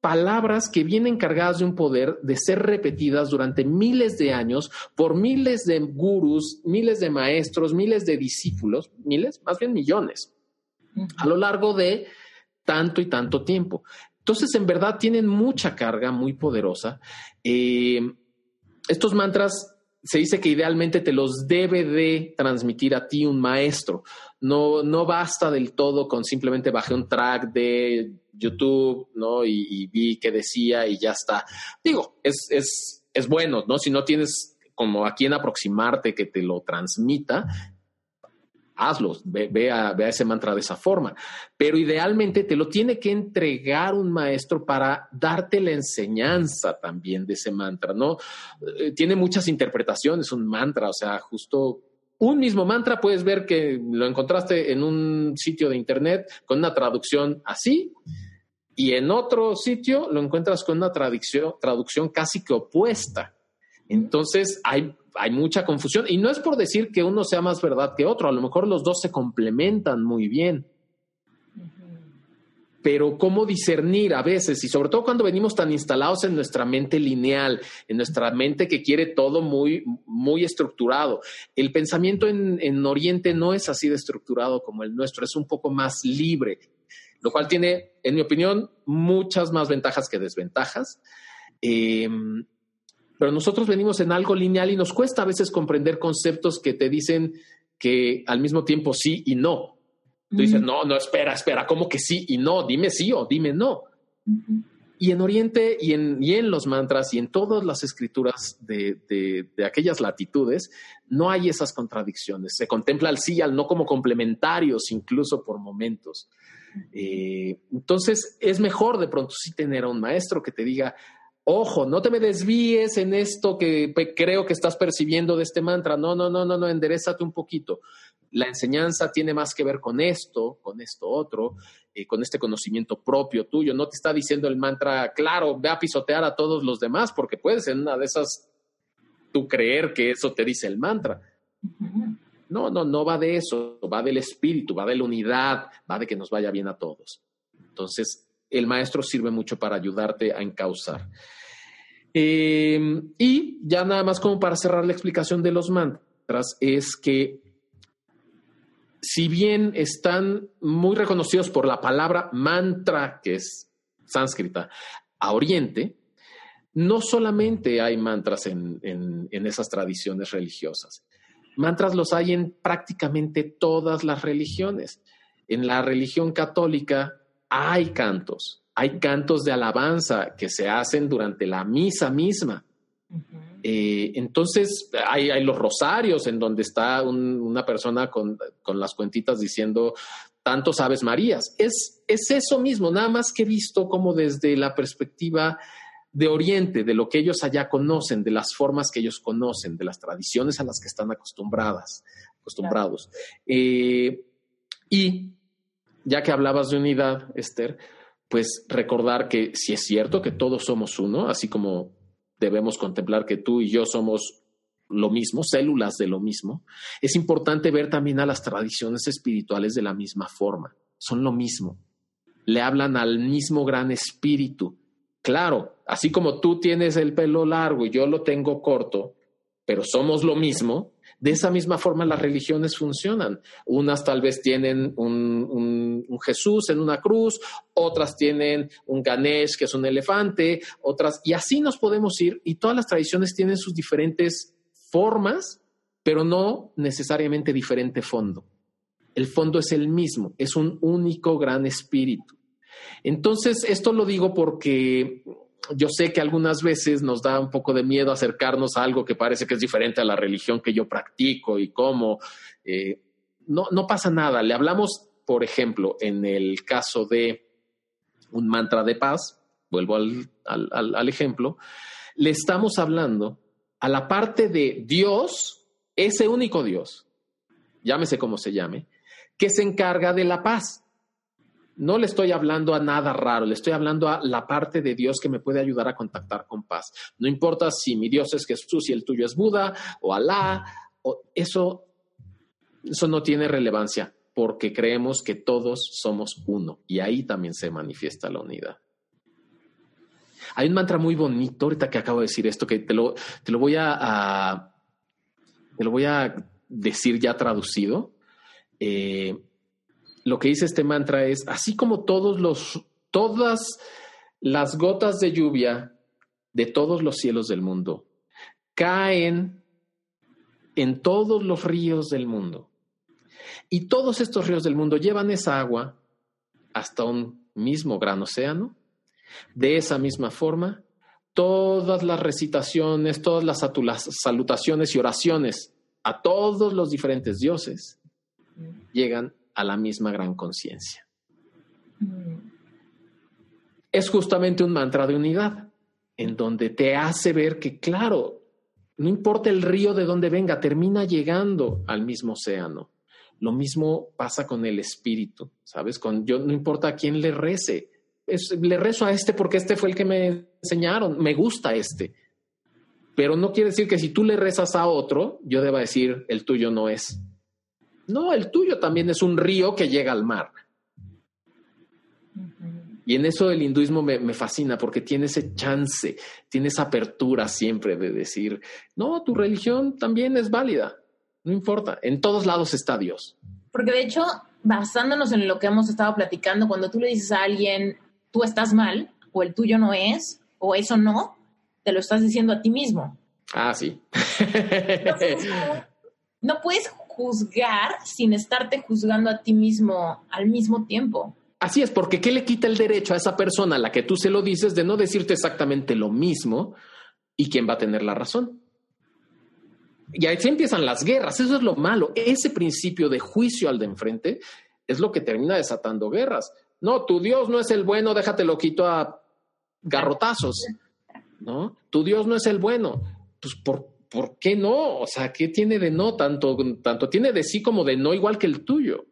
palabras que vienen cargadas de un poder de ser repetidas durante miles de años por miles de gurús, miles de maestros, miles de discípulos, miles, más bien millones, a lo largo de tanto y tanto tiempo. Entonces, en verdad, tienen mucha carga muy poderosa. Eh, estos mantras se dice que idealmente te los debe de transmitir a ti un maestro. No, no basta del todo con simplemente bajé un track de YouTube, ¿no? Y, vi qué decía y ya está. Digo, es, es, es bueno, ¿no? Si no tienes como a quién aproximarte que te lo transmita, hazlo, ve, a, ese mantra de esa forma. Pero idealmente te lo tiene que entregar un maestro para darte la enseñanza también de ese mantra, ¿no? Eh, tiene muchas interpretaciones un mantra, o sea, justo un mismo mantra puedes ver que lo encontraste en un sitio de internet con una traducción así y en otro sitio lo encuentras con una traducción casi que opuesta. Entonces hay hay mucha confusión y no es por decir que uno sea más verdad que otro, a lo mejor los dos se complementan muy bien. Pero cómo discernir a veces, y sobre todo cuando venimos tan instalados en nuestra mente lineal, en nuestra mente que quiere todo muy, muy estructurado. El pensamiento en, en Oriente no es así de estructurado como el nuestro, es un poco más libre, lo cual tiene, en mi opinión, muchas más ventajas que desventajas. Eh, pero nosotros venimos en algo lineal y nos cuesta a veces comprender conceptos que te dicen que al mismo tiempo sí y no. Tú dices, no, no, espera, espera, ¿cómo que sí y no? Dime sí o dime no. Y en Oriente y en, y en los mantras y en todas las escrituras de, de, aquellas latitudes, no hay esas contradicciones. Se contempla al sí y al no como complementarios, incluso por momentos. Eh, entonces, es mejor de pronto sí tener a un maestro que te diga, Ojo, no te me desvíes en esto que creo que estás percibiendo de este mantra. No, no, no, no, no, enderezate un poquito. La enseñanza tiene más que ver con esto, con esto otro, eh, con este conocimiento propio tuyo. No te está diciendo el mantra, claro, ve a pisotear a todos los demás, porque puedes en una de esas tú creer que eso te dice el mantra. No, no, no va de eso, va del espíritu, va de la unidad, va de que nos vaya bien a todos. Entonces, el maestro sirve mucho para ayudarte a encauzar. Eh, y ya nada más como para cerrar la explicación de los mantras, es que si bien están muy reconocidos por la palabra mantra, que es sánscrita, a Oriente, no solamente hay mantras en, en esas tradiciones religiosas. Mantras los hay en prácticamente todas las religiones. En la religión católica hay cantos, hay cantos de alabanza que se hacen durante la misa misma. Eh, entonces hay, los rosarios en donde está una persona con, las cuentitas diciendo tantos aves marías. Es, es eso mismo, nada más que visto como desde la perspectiva de Oriente, de lo que ellos allá conocen, de las formas que ellos conocen, de las tradiciones a las que están acostumbradas, acostumbrados. Eh, y ya que hablabas de unidad, Esther, pues recordar que si es cierto que todos somos uno, así como debemos contemplar que tú y yo somos lo mismo, células de lo mismo, es importante ver también a las tradiciones espirituales de la misma forma. Son lo mismo. Le hablan al mismo gran espíritu. Claro, así como tú tienes el pelo largo y yo lo tengo corto, pero somos lo mismo, de esa misma forma las religiones funcionan. Unas tal vez tienen un, Jesús en una cruz, otras tienen un Ganesh que es un elefante, otras, y así nos podemos ir, y todas las tradiciones tienen sus diferentes formas, pero no necesariamente diferente fondo. El fondo es el mismo, es un único gran espíritu. Entonces, esto lo digo porque yo sé que algunas veces nos da un poco de miedo acercarnos a algo que parece que es diferente a la religión que yo practico y cómo. Eh, no, no pasa nada. Le hablamos, por ejemplo, en el caso de un mantra de paz, vuelvo al, al ejemplo, le estamos hablando a la parte de Dios, ese único Dios, llámese como se llame, que se encarga de la paz no le estoy hablando a nada raro, le estoy hablando a la parte de Dios que me puede ayudar a contactar con paz. No importa si mi Dios es Jesús y el tuyo es Buda o Alá, eso, eso no tiene relevancia porque creemos que todos somos uno y ahí también se manifiesta la unidad. Hay un mantra muy bonito ahorita que acabo de decir esto que te lo, te lo voy a, te lo voy a decir ya traducido. Eh, lo que dice este mantra es, así como todos los, todas las gotas de lluvia de todos los cielos del mundo caen en todos los ríos del mundo. Y todos estos ríos del mundo llevan esa agua hasta un mismo gran océano. De esa misma forma, todas las recitaciones, todas las salutaciones y oraciones a todos los diferentes dioses llegan a la misma gran conciencia. Es justamente un mantra de unidad, en donde te hace ver que, claro, no importa el río de donde venga, termina llegando al mismo océano. Lo mismo pasa con el espíritu, ¿sabes? Con yo no importa a quién le rece, le rezo a este porque este fue el que me enseñaron, me gusta este. Pero no quiere decir que si tú le rezas a otro, yo deba decir el tuyo no es. No, el tuyo también es un río que llega al mar. Y en eso el hinduismo me, fascina porque tiene ese chance, tiene esa apertura siempre de decir, no, tu religión también es válida, no importa, en todos lados está Dios. Porque de hecho, basándonos en lo que hemos estado platicando, cuando tú le dices a alguien, tú estás mal, o el tuyo no es, o eso no, te lo estás diciendo a ti mismo. Ah, sí. no puedes juzgar sin estarte juzgando a ti mismo al mismo tiempo. Así es, porque ¿qué le quita el derecho a esa persona a la que tú se lo dices de no decirte exactamente lo mismo y quién va a tener la razón? Y ahí se empiezan las guerras, eso es lo malo. Ese principio de juicio al de enfrente es lo que termina desatando guerras. No, tu Dios no es el bueno, déjate lo quito a garrotazos. ¿no? Tu Dios no es el bueno. Pues, ¿por, ¿por qué no? O sea, ¿qué tiene de no? Tanto, tanto tiene de sí como de no, igual que el tuyo.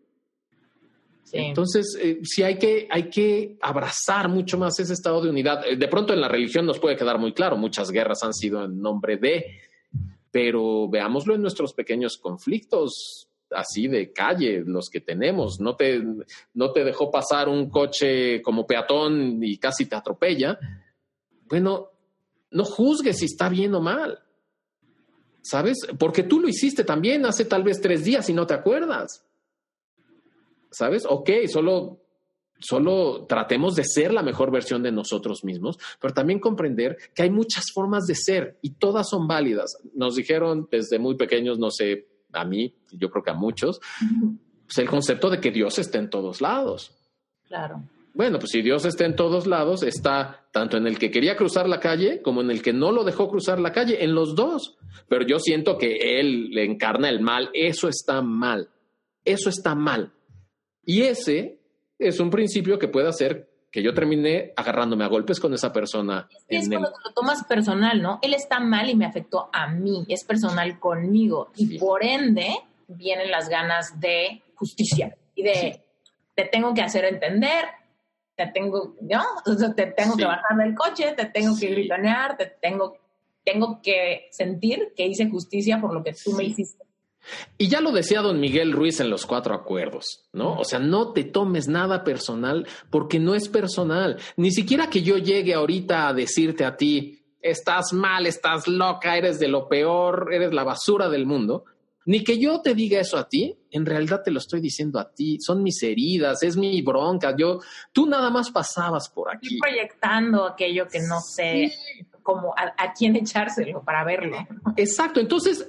Entonces, eh, sí hay que, hay que abrazar mucho más ese estado de unidad. Eh, de pronto en la religión nos puede quedar muy claro, muchas guerras han sido en nombre de, pero veámoslo en nuestros pequeños conflictos así de calle, los que tenemos. No te, no te dejó pasar un coche como peatón y casi te atropella. Bueno, no juzgues si está bien o mal. ¿Sabes? Porque tú lo hiciste también hace tal vez tres días y no te acuerdas. ¿Sabes? Ok, solo, solo tratemos de ser la mejor versión de nosotros mismos, pero también comprender que hay muchas formas de ser y todas son válidas. Nos dijeron desde muy pequeños, no sé, a mí, yo creo que a muchos, pues el concepto de que Dios está en todos lados. Claro. Bueno, pues si Dios está en todos lados, está tanto en el que quería cruzar la calle como en el que no lo dejó cruzar la calle, en los dos. Pero yo siento que Él le encarna el mal, eso está mal, eso está mal. Y ese es un principio que puede hacer que yo termine agarrándome a golpes con esa persona. Es, cuando lo tomas personal, ¿no? Él está mal y me afectó a mí, es personal conmigo. Y por ende vienen las ganas de justicia y de te tengo que hacer entender, te tengo, ¿no? te tengo que bajar del coche, te tengo que gritonear, te tengo, tengo que sentir que hice justicia por lo que tú me hiciste. Y ya lo decía don Miguel Ruiz en los cuatro acuerdos, ¿no? O sea, no te tomes nada personal porque no es personal. Ni siquiera que yo llegue ahorita a decirte a ti, estás mal, estás loca, eres de lo peor, eres la basura del mundo. Ni que yo te diga eso a ti, en realidad te lo estoy diciendo a ti, son mis heridas, es mi bronca, yo, tú nada más pasabas por aquí. Estoy proyectando aquello que no sé a quién echárselo para verlo. Exacto, entonces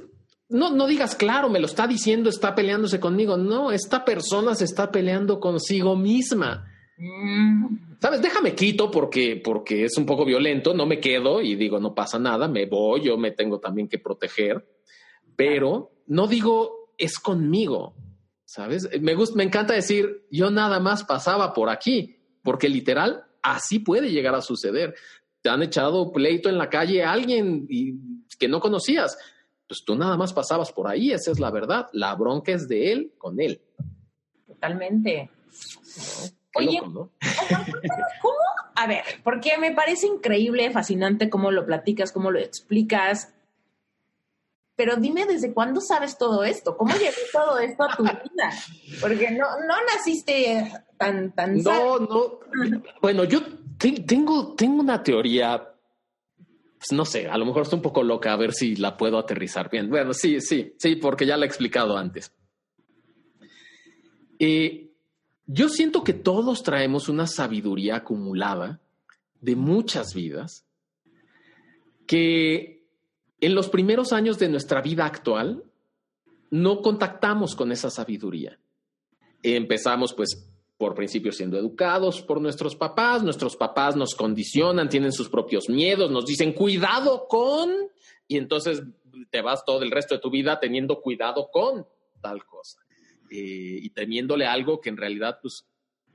no, no digas, claro, me lo está diciendo, está peleándose conmigo. No, esta persona se está peleando consigo misma. Mm. Sabes, déjame quito porque, porque es un poco violento, no me quedo y digo, no pasa nada, me voy, yo me tengo también que proteger, pero no digo, es conmigo, ¿sabes? Me, gusta, me encanta decir, yo nada más pasaba por aquí, porque literal, así puede llegar a suceder. Te han echado pleito en la calle a alguien y, que no conocías pues tú nada más pasabas por ahí, esa es la verdad. La bronca es de él con él. Totalmente. Oye, (laughs) ¿cómo? A ver, porque me parece increíble, fascinante cómo lo platicas, cómo lo explicas. Pero dime desde cuándo sabes todo esto, cómo llegó todo esto a tu vida, porque no, no naciste tan, tan. No, no. Bueno, yo tengo, tengo una teoría pues no sé, a lo mejor estoy un poco loca, a ver si la puedo aterrizar bien. Bueno, sí, sí, sí, porque ya la he explicado antes. Eh, yo siento que todos traemos una sabiduría acumulada de muchas vidas que en los primeros años de nuestra vida actual no contactamos con esa sabiduría. Empezamos pues por principio siendo educados por nuestros papás, nuestros papás nos condicionan, tienen sus propios miedos, nos dicen cuidado con, y entonces te vas todo el resto de tu vida teniendo cuidado con tal cosa eh, y temiéndole algo que en realidad, pues,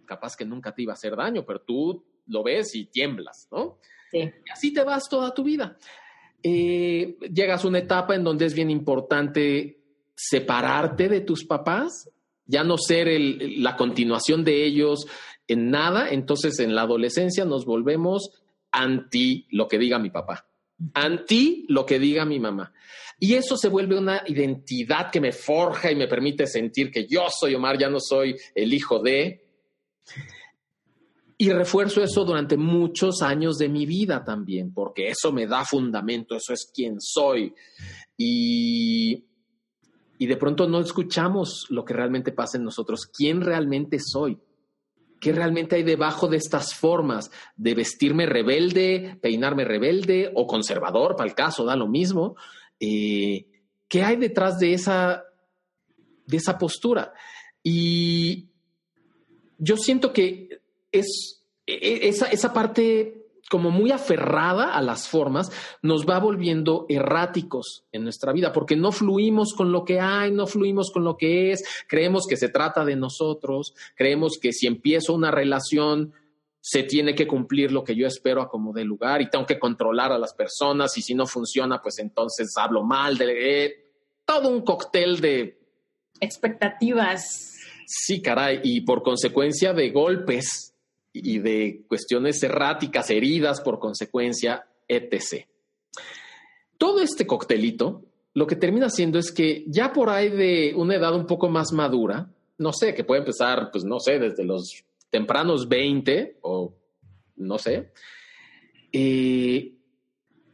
capaz que nunca te iba a hacer daño, pero tú lo ves y tiemblas, ¿no? Sí. Y así te vas toda tu vida. Eh, llegas a una etapa en donde es bien importante separarte de tus papás ya no ser la continuación de ellos en nada, entonces en la adolescencia nos volvemos anti lo que diga mi papá, anti lo que diga mi mamá. Y eso se vuelve una identidad que me forja y me permite sentir que yo soy Omar, ya no soy el hijo de. Y refuerzo eso durante muchos años de mi vida también, porque eso me da fundamento, eso es quien soy. Y y de pronto no escuchamos lo que realmente pasa en nosotros, quién realmente soy, qué realmente hay debajo de estas formas de vestirme rebelde, peinarme rebelde o conservador, para el caso, da lo mismo. Eh, ¿Qué hay detrás de esa, de esa postura? Y yo siento que es e, e, esa, esa parte como muy aferrada a las formas, nos va volviendo erráticos en nuestra vida, porque no fluimos con lo que hay, no fluimos con lo que es, creemos que se trata de nosotros, creemos que si empiezo una relación, se tiene que cumplir lo que yo espero a como de lugar y tengo que controlar a las personas y si no funciona, pues entonces hablo mal de eh, todo un cóctel de expectativas. Sí, caray, y por consecuencia de golpes y de cuestiones erráticas, heridas por consecuencia, etc. Todo este coctelito lo que termina siendo es que ya por ahí de una edad un poco más madura, no sé, que puede empezar, pues no sé, desde los tempranos 20 o no sé, eh,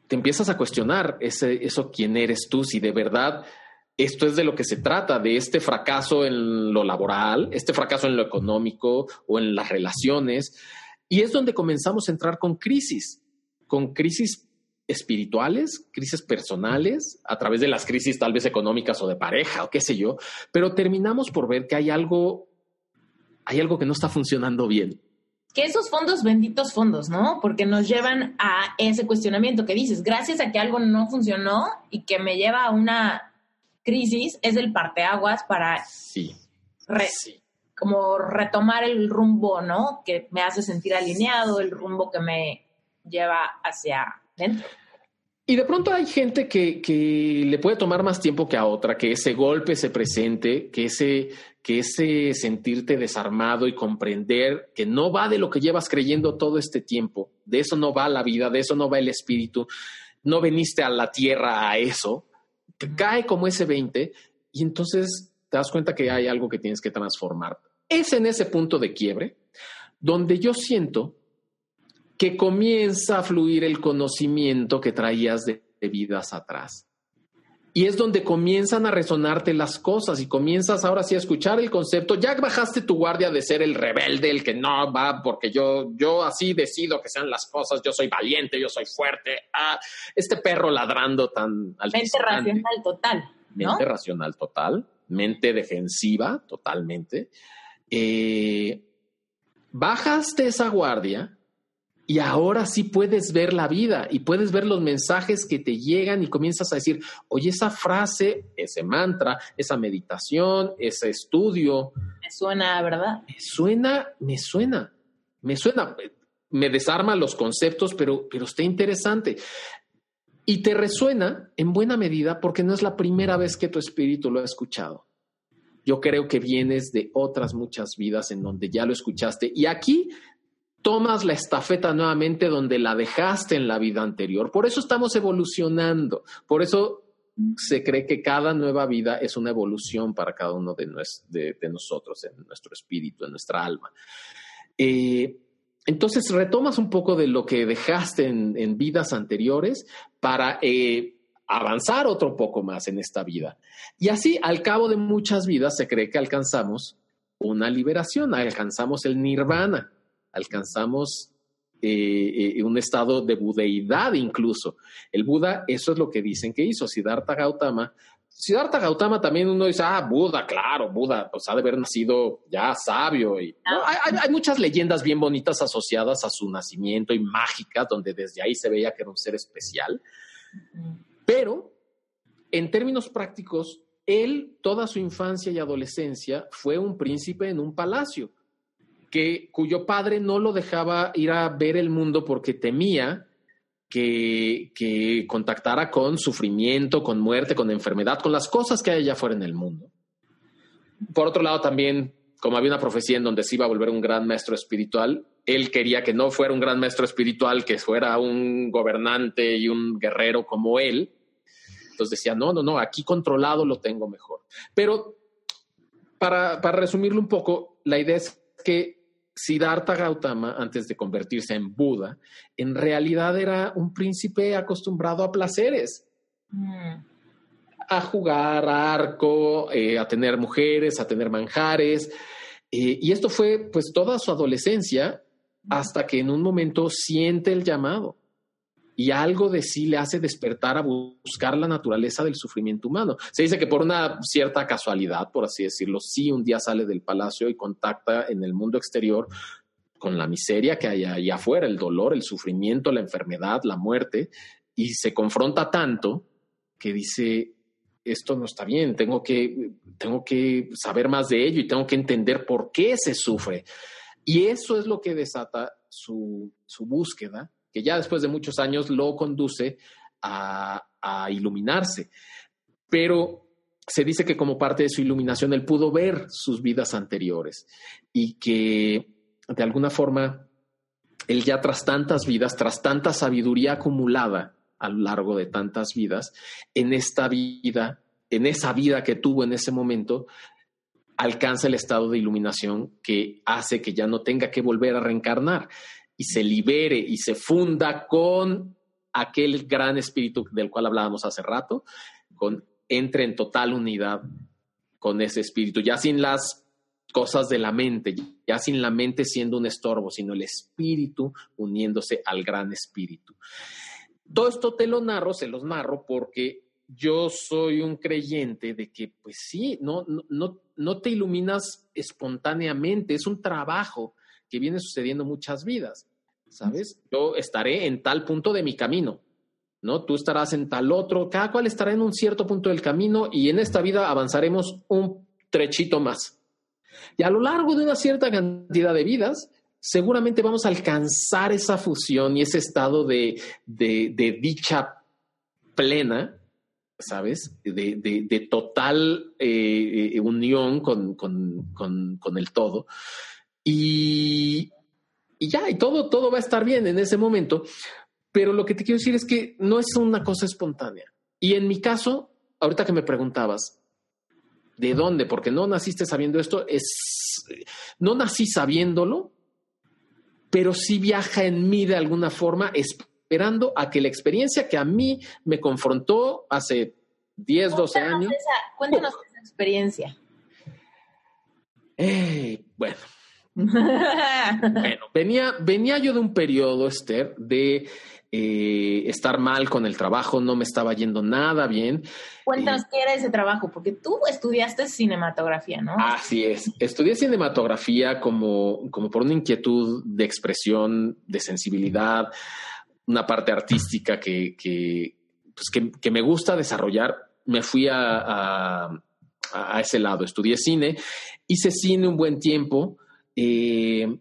te empiezas a cuestionar ese, eso quién eres tú, si de verdad esto es de lo que se trata, de este fracaso en lo laboral, este fracaso en lo económico o en las relaciones. Y es donde comenzamos a entrar con crisis, con crisis espirituales, crisis personales, a través de las crisis tal vez económicas o de pareja o qué sé yo, pero terminamos por ver que hay algo hay algo que no está funcionando bien. Que esos fondos, benditos fondos, ¿no? Porque nos llevan a ese cuestionamiento que dices, gracias a que algo no funcionó y que me lleva a una crisis, es el parteaguas para sí, sí. como retomar el rumbo, ¿no? Que me hace sentir alineado, el rumbo que me lleva hacia dentro. Y de pronto hay gente que, que, le puede tomar más tiempo que a otra, que ese golpe se presente, que ese, que ese sentirte desarmado y comprender que no va de lo que llevas creyendo todo este tiempo, de eso no va la vida, de eso no va el espíritu, no veniste a la tierra a eso, cae como ese 20 y entonces te das cuenta que hay algo que tienes que transformar. Es en ese punto de quiebre donde yo siento que comienza a fluir el conocimiento que traías de, vidas atrás. Y es donde comienzan a resonarte las cosas y comienzas ahora sí a escuchar el concepto. Ya bajaste tu guardia de ser el rebelde, el que no va porque yo, yo así decido que sean las cosas. Yo soy valiente, yo soy fuerte. Ah, este perro ladrando tan Mente racional total. Mente racional total. Mente defensiva totalmente. Eh, bajaste esa guardia y ahora sí puedes ver la vida y puedes ver los mensajes que te llegan y comienzas a decir, oye, esa frase, ese mantra, esa meditación, ese estudio. Me suena, ¿verdad? Me suena, me suena, me suena. Me desarma los conceptos, pero, pero está interesante. Y te resuena en buena medida porque no es la primera vez que tu espíritu lo ha escuchado. Yo creo que vienes de otras muchas vidas en donde ya lo escuchaste. Y aquí tomas la estafeta nuevamente donde la dejaste en la vida anterior. Por eso estamos evolucionando. Por eso se cree que cada nueva vida es una evolución para cada uno de, nosotros, en nuestro espíritu, en nuestra alma. Eh, entonces retomas un poco de lo que dejaste en, vidas anteriores para eh, avanzar otro poco más en esta vida. Y así, al cabo de muchas vidas, se cree que alcanzamos una liberación, alcanzamos el nirvana alcanzamos eh, eh, un estado de budeidad incluso. El Buda, eso es lo que dicen que hizo Siddhartha Gautama. Siddhartha Gautama también uno dice, ah, Buda, claro, Buda, pues ha de haber nacido ya sabio. Y, hay, muchas leyendas bien bonitas asociadas a su nacimiento y mágicas, donde desde ahí se veía que era un ser especial. Pero, en términos prácticos, él, toda su infancia y adolescencia, fue un príncipe en un palacio que, cuyo padre no lo dejaba ir a ver el mundo porque temía que, que, contactara con sufrimiento, con muerte, con enfermedad, con las cosas que hay allá afuera en el mundo. Por otro lado, también, como había una profecía en donde se iba a volver un gran maestro espiritual, él quería que no fuera un gran maestro espiritual, que fuera un gobernante y un guerrero como él. Entonces decía, no, no, no, aquí controlado lo tengo mejor. Pero para, para resumirlo un poco, la idea es que Siddhartha Gautama, antes de convertirse en Buda, en realidad era un príncipe acostumbrado a placeres. Mm. A jugar a arco, eh, a tener mujeres, a tener manjares. Eh, y esto fue pues toda su adolescencia hasta que en un momento siente el llamado y algo de sí le hace despertar a buscar la naturaleza del sufrimiento humano. Se dice que por una cierta casualidad, por así decirlo, sí un día sale del palacio y contacta en el mundo exterior con la miseria que hay allá afuera, el dolor, el sufrimiento, la enfermedad, la muerte, y se confronta tanto que dice, esto no está bien, tengo que, tengo que saber más de ello y tengo que entender por qué se sufre. Y eso es lo que desata su, búsqueda, que ya después de muchos años lo conduce a, a iluminarse. Pero se dice que como parte de su iluminación él pudo ver sus vidas anteriores y que de alguna forma él ya tras tantas vidas, tras tanta sabiduría acumulada a lo largo de tantas vidas, en esta vida, en esa vida que tuvo en ese momento, alcanza el estado de iluminación que hace que ya no tenga que volver a reencarnar y se libere y se funda con aquel gran espíritu del cual hablábamos hace rato, con entre en total unidad con ese espíritu, ya sin las cosas de la mente, ya sin la mente siendo un estorbo, sino el espíritu uniéndose al gran espíritu. Todo esto te lo narro, se los narro porque yo soy un creyente de que, pues sí, no, no, no te iluminas espontáneamente, es un trabajo que viene sucediendo muchas vidas, ¿sabes? Yo estaré en tal punto de mi camino, ¿no? Tú estarás en tal otro, cada cual estará en un cierto punto del camino y en esta vida avanzaremos un trechito más. Y a lo largo de una cierta cantidad de vidas, seguramente vamos a alcanzar esa fusión y ese estado de, dicha plena, ¿sabes? De, total eh, eh, unión con, el todo. Y, y ya, y todo, todo va a estar bien en ese momento. Pero lo que te quiero decir es que no es una cosa espontánea. Y en mi caso, ahorita que me preguntabas, ¿de dónde? Porque no naciste sabiendo esto, es, no nací sabiéndolo, pero sí viaja en mí de alguna forma, esperando a que la experiencia que a mí me confrontó hace 10, 12 años. cuéntanos esa experiencia. Eh, bueno. Bueno, venía, venía yo de un periodo, Esther, de eh, estar mal con el trabajo, no me estaba yendo nada bien. Cuéntanos qué era ese trabajo, porque tú estudiaste cinematografía, ¿no? Así es, estudié cinematografía como, como por una inquietud de expresión, de sensibilidad, una parte artística que, que, pues que, me gusta desarrollar. Me fui a, a, ese lado, estudié cine, hice cine un buen tiempo. Eh,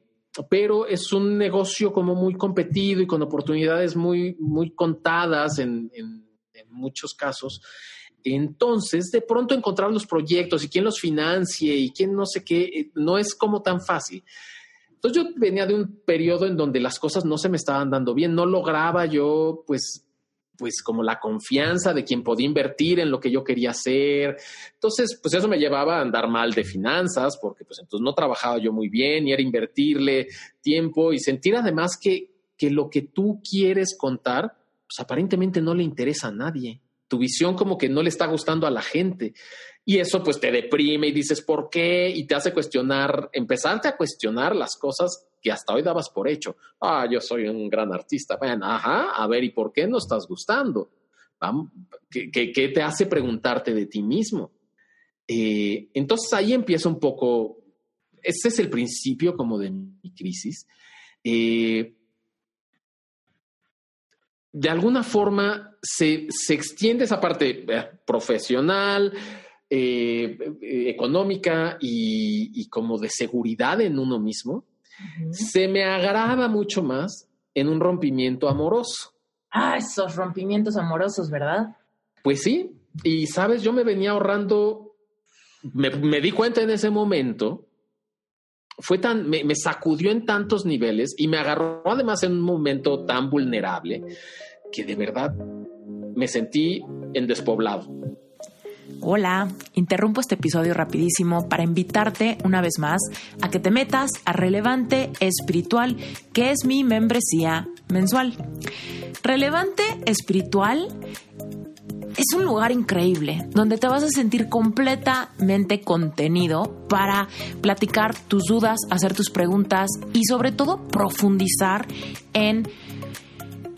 pero es un negocio como muy competido y con oportunidades muy, muy contadas en, muchos casos. Entonces, de pronto encontrar los proyectos y quién los financie y quién no sé qué, eh, no es como tan fácil. Entonces yo venía de un periodo en donde las cosas no se me estaban dando bien, no lograba yo pues pues como la confianza de quien podía invertir en lo que yo quería hacer. Entonces, pues eso me llevaba a andar mal de finanzas, porque pues entonces no trabajaba yo muy bien y era invertirle tiempo y sentir además que, que lo que tú quieres contar, pues aparentemente no le interesa a nadie. Tu visión como que no le está gustando a la gente. Y eso pues te deprime y dices, ¿por qué? Y te hace cuestionar, empezarte a cuestionar las cosas que hasta hoy dabas por hecho. Ah, yo soy un gran artista. Bueno, ajá, a ver, ¿y por qué no estás gustando? ¿Qué, te hace preguntarte de ti mismo? Eh, entonces ahí empieza un poco, ese es el principio como de mi crisis. Eh, de alguna forma se, extiende esa parte eh, profesional, eh, eh, económica y, como de seguridad en uno mismo, se me agrava mucho más en un rompimiento amoroso. Ah, esos rompimientos amorosos, ¿verdad? Pues sí, y sabes, yo me venía ahorrando, me, di cuenta en ese momento, fue tan, me, me, sacudió en tantos niveles y me agarró además en un momento tan vulnerable que de verdad me sentí en despoblado. Hola, interrumpo este episodio rapidísimo para invitarte una vez más a que te metas a Relevante Espiritual, que es mi membresía mensual. Relevante Espiritual es un lugar increíble donde te vas a sentir completamente contenido para platicar tus dudas, hacer tus preguntas y sobre todo profundizar en,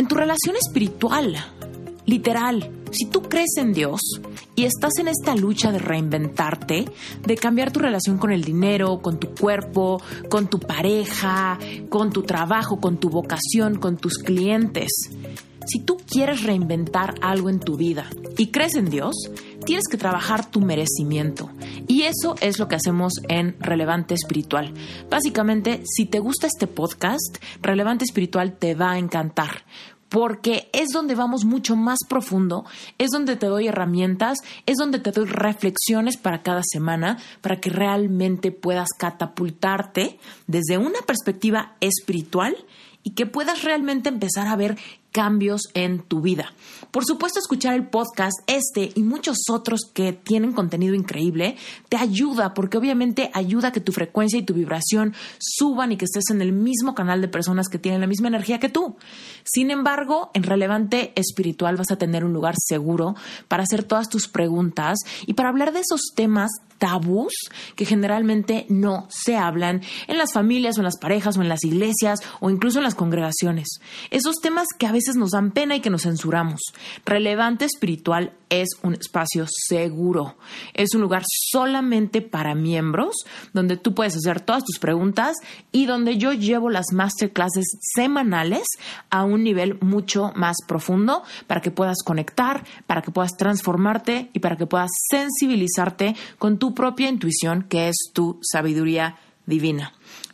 tu relación espiritual. Literal, si tú crees en Dios y estás en esta lucha de reinventarte, de cambiar tu relación con el dinero, con tu cuerpo, con tu pareja, con tu trabajo, con tu vocación, con tus clientes, si tú quieres reinventar algo en tu vida y crees en Dios, tienes que trabajar tu merecimiento. Y eso es lo que hacemos en Relevante Espiritual. Básicamente, si te gusta este podcast, Relevante Espiritual te va a encantar porque es donde vamos mucho más profundo, es donde te doy herramientas, es donde te doy reflexiones para cada semana, para que realmente puedas catapultarte desde una perspectiva espiritual y que puedas realmente empezar a ver cambios en tu vida. Por supuesto, escuchar el podcast, este y muchos otros que tienen contenido increíble, te ayuda porque obviamente ayuda a que tu frecuencia y tu vibración suban y que estés en el mismo canal de personas que tienen la misma energía que tú. Sin embargo, en Relevante Espiritual vas a tener un lugar seguro para hacer todas tus preguntas y para hablar de esos temas tabús que generalmente no se hablan en las familias o en las parejas o en las iglesias o incluso en las congregaciones. Esos temas que a veces nos dan pena y que nos censuramos. Relevante espiritual es un espacio seguro. Es un lugar solamente para miembros donde tú puedes hacer todas tus preguntas y donde yo llevo las masterclasses semanales a un nivel mucho más profundo para que puedas conectar, para que puedas transformarte y para que puedas sensibilizarte con tu propia intuición que es tu sabiduría divina.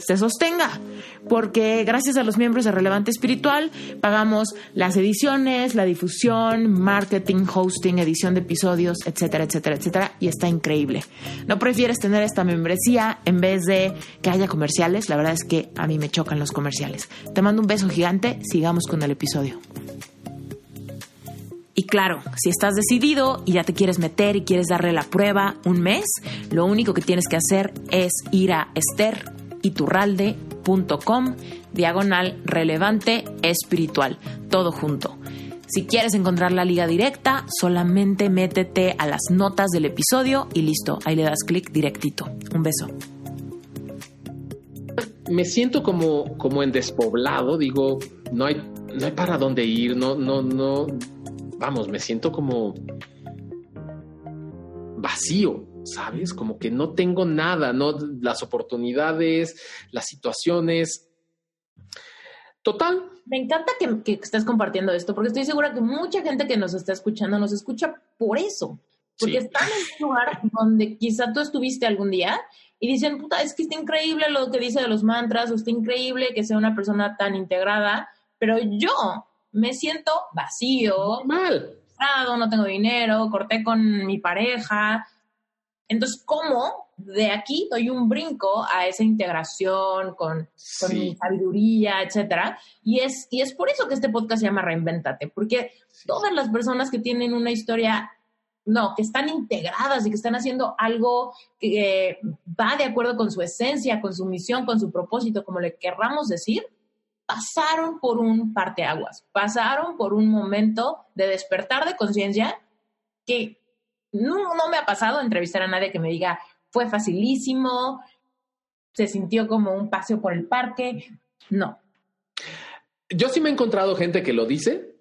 se sostenga, porque gracias a los miembros de Relevante Espiritual pagamos las ediciones, la difusión, marketing, hosting, edición de episodios, etcétera, etcétera, etcétera, y está increíble. ¿No prefieres tener esta membresía en vez de que haya comerciales? La verdad es que a mí me chocan los comerciales. Te mando un beso gigante, sigamos con el episodio. Y claro, si estás decidido y ya te quieres meter y quieres darle la prueba un mes, lo único que tienes que hacer es ir a Esther iturralde.com diagonal relevante espiritual, todo junto. Si quieres encontrar la liga directa, solamente métete a las notas del episodio y listo, ahí le das clic directito. Un beso. Me siento como, como en despoblado, digo, no hay, no hay para dónde ir, no, no, no, vamos, me siento como vacío, ¿sabes? Como que no tengo nada, ¿no? Las oportunidades, las situaciones. Total. Me encanta que, que estés compartiendo esto, porque estoy segura que mucha gente que nos está escuchando nos escucha por eso. Porque están en un lugar donde quizá tú estuviste algún día y dicen, puta, es que está increíble lo que dice de los mantras, o está increíble que sea una persona tan integrada, pero yo me siento vacío, mal, no tengo dinero, corté con mi pareja, entonces, ¿cómo de aquí doy un brinco a esa integración con, mi sabiduría, etcétera? Y es, y es por eso que este podcast se llama Reinventate, porque todas las personas que tienen una historia no, que están integradas y que están haciendo algo que va de acuerdo con su esencia, con su misión, con su propósito, como le querramos decir, pasaron por un parteaguas, pasaron por un momento de despertar de conciencia que no, no me ha pasado entrevistar a nadie que me diga, fue facilísimo, se sintió como un paseo por el parque. No. Yo sí me he encontrado gente que lo dice,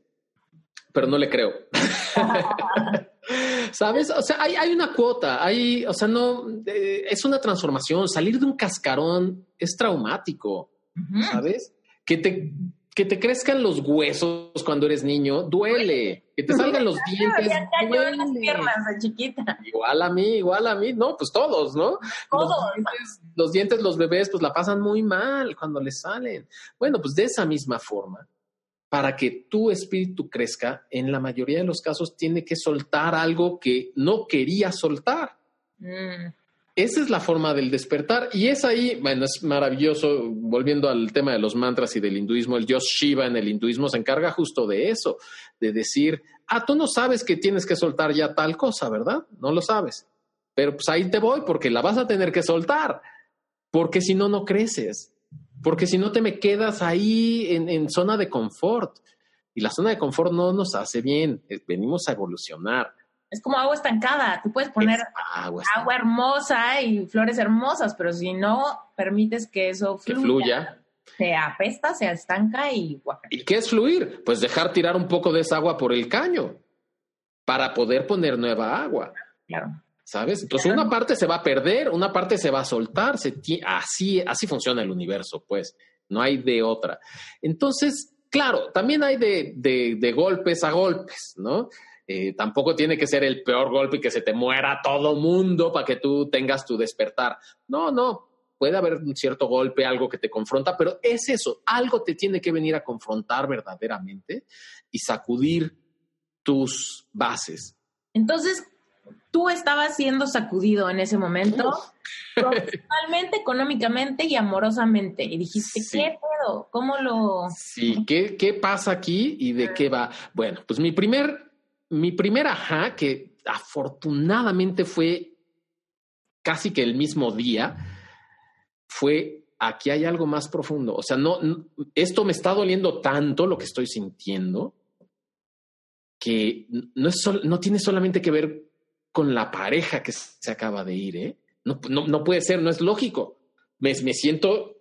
pero no le creo. (laughs) ¿Sabes? O sea, hay, hay, una cuota, hay, o sea, no, eh, es una transformación. Salir de un cascarón es traumático, ¿sabes? Que te, que te crezcan los huesos cuando eres niño, duele. Que te salgan los dientes. duele. las piernas de chiquita. Igual a mí, igual a mí. No, pues todos, ¿no? Todos. Los dientes, los dientes, los bebés, pues la pasan muy mal cuando les salen. Bueno, pues de esa misma forma, para que tu espíritu crezca, en la mayoría de los casos tiene que soltar algo que no quería soltar. Mm. Esa es la forma del despertar y es ahí, bueno, es maravilloso, volviendo al tema de los mantras y del hinduismo, el Dios Shiva en el hinduismo se encarga justo de eso, de decir, ah, tú no sabes que tienes que soltar ya tal cosa, ¿verdad? No lo sabes, pero pues ahí te voy porque la vas a tener que soltar, porque si no, no creces, porque si no te me quedas ahí en, en zona de confort y la zona de confort no nos hace bien, eh, venimos a evolucionar. Es como agua estancada. Tú puedes poner agua, hermosa y flores hermosas, pero si no permites que eso fluya, se apesta, se estanca y ¿Y qué es fluir? Pues dejar tirar un poco de esa agua por el caño para poder poner nueva agua. Claro. ¿Sabes? Entonces una parte se va a perder, una parte se va a soltar. así, así funciona el universo, pues. No hay de otra. Entonces, claro, también hay de, de golpes a golpes, ¿no? Eh, tampoco tiene que ser el peor golpe y que se te muera todo mundo para que tú tengas tu despertar. No, no, puede haber un cierto golpe, algo que te confronta, pero es eso, algo te tiene que venir a confrontar verdaderamente y sacudir tus bases. Entonces, tú estabas siendo sacudido en ese momento, profesionalmente, (laughs) económicamente y amorosamente, y dijiste, ¿qué pedo? ¿Cómo lo...? Sí, ¿qué, ¿qué pasa aquí y de qué va? Bueno, pues mi primer mi primera ajá, que afortunadamente fue casi que el mismo día, fue aquí hay algo más profundo. O sea, no, esto me está doliendo tanto lo que estoy sintiendo que no, es no tiene solamente que ver con la pareja que se acaba de ir, ¿eh? No, no, puede ser, no es lógico. Me, me siento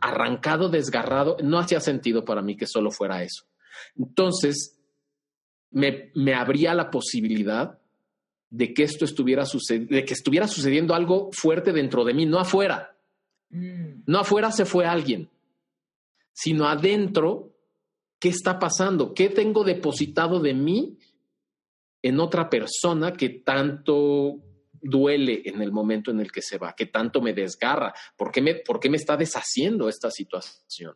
arrancado, desgarrado. No hacía sentido para mí que solo fuera eso. Entonces, me, me abría la posibilidad de que esto estuviera sucediendo, de que estuviera sucediendo algo fuerte dentro de mí, no afuera. Mm. No afuera se fue alguien, sino adentro, ¿qué está pasando? ¿Qué tengo depositado de mí en otra persona que tanto duele en el momento en el que se va, que tanto me desgarra? ¿Por qué me, por qué me está deshaciendo esta situación?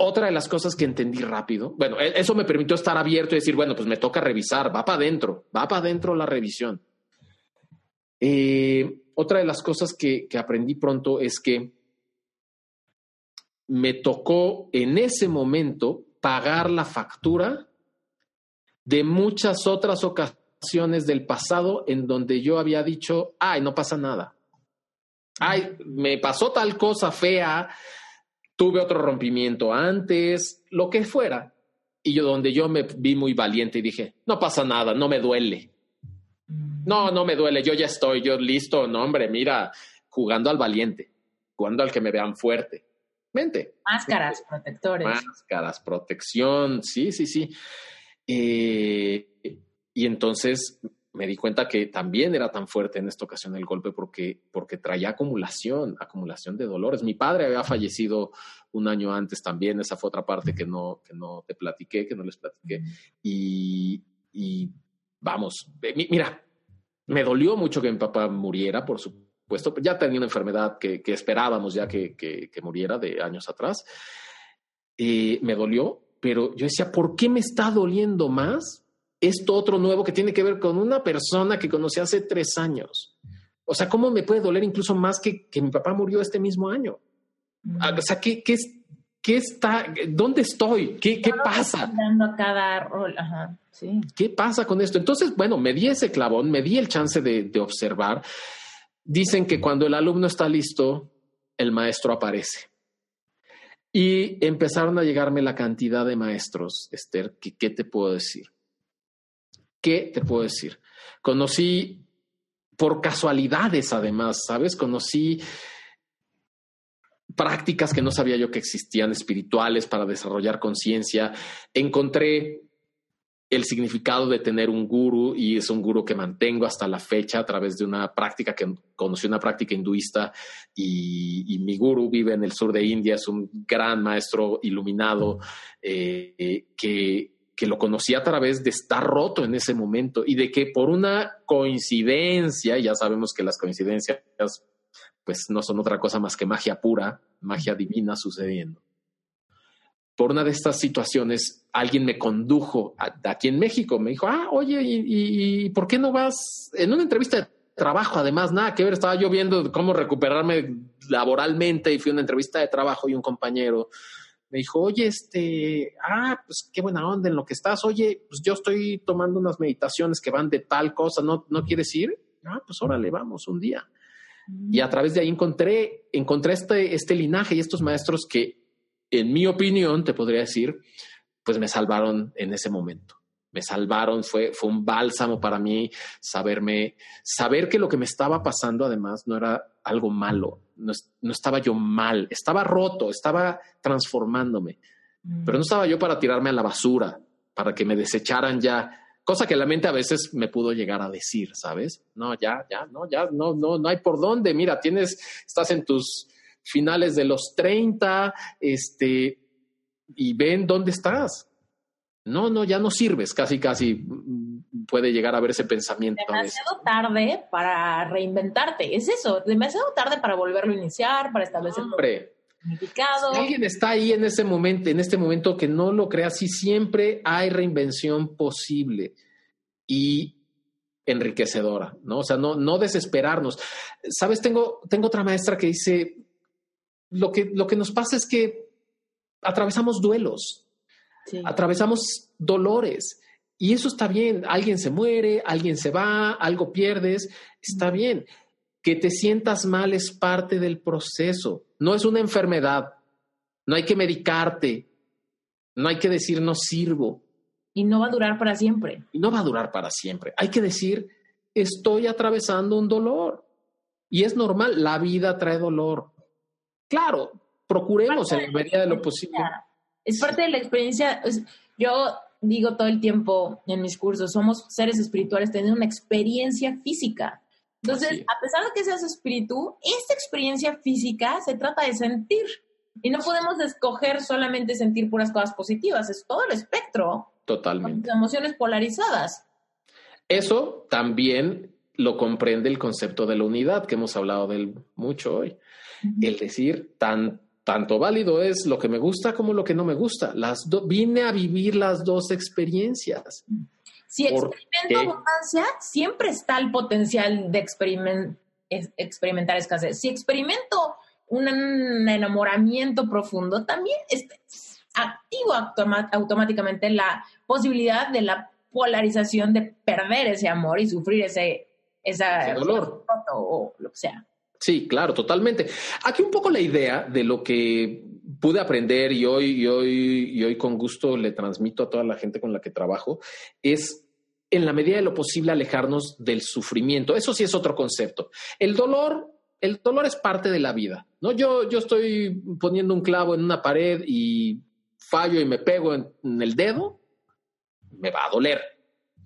Otra de las cosas que entendí rápido, bueno, e-, eso me permitió estar abierto y decir, bueno, pues me toca revisar, va para adentro, va para adentro la revisión. Eh, otra de las cosas que, que aprendí pronto es que me tocó en ese momento pagar la factura de muchas otras ocasiones del pasado en donde yo había dicho, ay, no pasa nada. Ay, me pasó tal cosa fea, tuve otro rompimiento antes, lo que fuera. Y yo donde yo me vi muy valiente y dije, no pasa nada, no me duele. No, no me duele, yo ya estoy, yo listo, no hombre, mira, jugando al valiente, jugando al que me vean fuerte. Mente. Máscaras, protectores. Máscaras, protección, sí, sí, sí. Eh, y entonces me di cuenta que también era tan fuerte en esta ocasión el golpe porque, porque traía acumulación, acumulación de dolores. Mi padre había fallecido un año antes también, esa fue otra parte que no, que no te platiqué, que no les platiqué. Y, vamos, mira, me dolió mucho que mi papá muriera, por supuesto, ya tenía una enfermedad que, que esperábamos ya que, que, que, muriera de años atrás. Eh, me dolió, pero yo decía, ¿por qué me está doliendo más esto otro nuevo que tiene que ver con una persona que conocí hace tres años. O sea, ¿cómo me puede doler incluso más que, que mi papá murió este mismo año? Ah, o sea, ¿qué, qué, qué está, dónde estoy? ¿Qué, qué pasa? Dando cada rol, Ajá, sí. ¿Qué pasa con esto? Entonces, bueno, me di ese clavón, me di el chance de, de observar. Dicen que cuando el alumno está listo, el maestro aparece. Y empezaron a llegarme la cantidad de maestros, Esther, que, ¿qué te puedo decir? ¿Qué te puedo decir? Conocí por casualidades, además, ¿sabes? Conocí prácticas que no sabía yo que existían, espirituales para desarrollar conciencia. Encontré el significado de tener un guru y es un guru que mantengo hasta la fecha a través de una práctica que conocí una práctica hinduista y, mi guru vive en el sur de India, es un gran maestro iluminado eh, que, que lo conocí a través de estar roto en ese momento y de que por una coincidencia, ya sabemos que las coincidencias pues no son otra cosa más que magia pura, magia divina sucediendo por una de estas situaciones, alguien me condujo aquí en México. Me dijo, ah, oye, ¿y, por qué no vas en una entrevista de trabajo? Además, nada que ver, estaba yo viendo cómo recuperarme laboralmente y fui a una entrevista de trabajo y un compañero me dijo, oye, este, ah, pues qué buena onda en lo que estás. Oye, pues yo estoy tomando unas meditaciones que van de tal cosa, ¿no, no quieres ir? Ah, pues órale, vamos un día. Y a través de ahí encontré, encontré este, este linaje y estos maestros que en mi opinión, te podría decir, pues me salvaron en ese momento. Me salvaron, fue, fue un bálsamo para mí saberme, saber que lo que me estaba pasando además no era algo malo, no, estaba yo mal, estaba roto, estaba transformándome, mm. pero no estaba yo para tirarme a la basura, para que me desecharan ya, cosa que la mente a veces me pudo llegar a decir, ¿sabes? No, ya, ya, no, ya, no, no, no hay por dónde, mira, tienes, estás en tus finales de los 30, este, y ven dónde estás. No, no, ya no sirves, casi, casi puede llegar a ver ese pensamiento. Demasiado tarde para reinventarte, es eso, demasiado tarde para volverlo a iniciar, para establecer Hombre, significado. Si alguien está ahí en ese momento, en este momento que no lo crea, sí siempre hay reinvención posible y enriquecedora, ¿no? O sea, no, no desesperarnos. Sabes, tengo, tengo otra maestra que dice, lo que, lo que nos pasa es que atravesamos duelos, atravesamos dolores. Y eso está bien. Alguien se muere, alguien se va, algo pierdes, está bien. Que te sientas mal es parte del proceso. No es una enfermedad. No hay que medicarte. No hay que decir no sirvo. Y no va a durar para siempre. Y no va a durar para siempre. Hay que decir estoy atravesando un dolor. Y es normal, la vida trae dolor. Claro, procuremos en la medida de lo posible. Es parte de la experiencia. Yo digo todo el tiempo en mis cursos, somos seres espirituales teniendo una experiencia física. Entonces, a pesar de que seas espíritu, esta experiencia física se trata de sentir. Y no podemos escoger solamente sentir puras cosas positivas, es todo el espectro. Totalmente. Emociones polarizadas. Eso también lo comprende el concepto de la unidad, que hemos hablado de él mucho hoy el decir tan, tanto válido es lo que me gusta como lo que no me gusta. Las vine a vivir las dos experiencias. Si experimento abundancia, siempre está el potencial de experimentar escasez. Si experimento un enamoramiento profundo, también activo automáticamente la posibilidad de la polarización de perder ese amor y sufrir ese, esa, dolor o lo que sea. Sí, claro, totalmente. Aquí un poco la idea de lo que pude aprender y hoy, y hoy, y hoy con gusto le transmito a toda la gente con la que trabajo es en la medida de lo posible alejarnos del sufrimiento. Eso sí es otro concepto. El dolor, el dolor es parte de la vida, ¿no? Yo, yo estoy poniendo un clavo en una pared y fallo y me pego en, el dedo, me va a doler.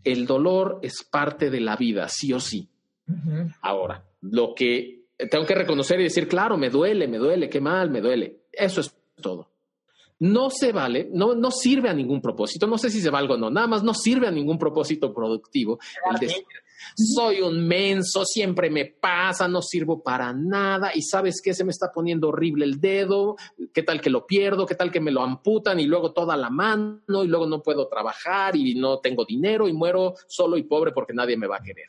El dolor es parte de la vida, sí o sí. Ahora, lo que tengo que reconocer y decir, claro, me duele, me duele, qué mal, me duele. Eso es todo. No se vale, no, no sirve a ningún propósito, no sé si se valga o no, nada más no sirve a ningún propósito productivo. El decir, soy un menso, siempre me pasa, no sirvo para nada y sabes qué, se me está poniendo horrible el dedo, qué tal que lo pierdo, qué tal que me lo amputan y luego toda la mano y luego no puedo trabajar y no tengo dinero y muero solo y pobre porque nadie me va a querer.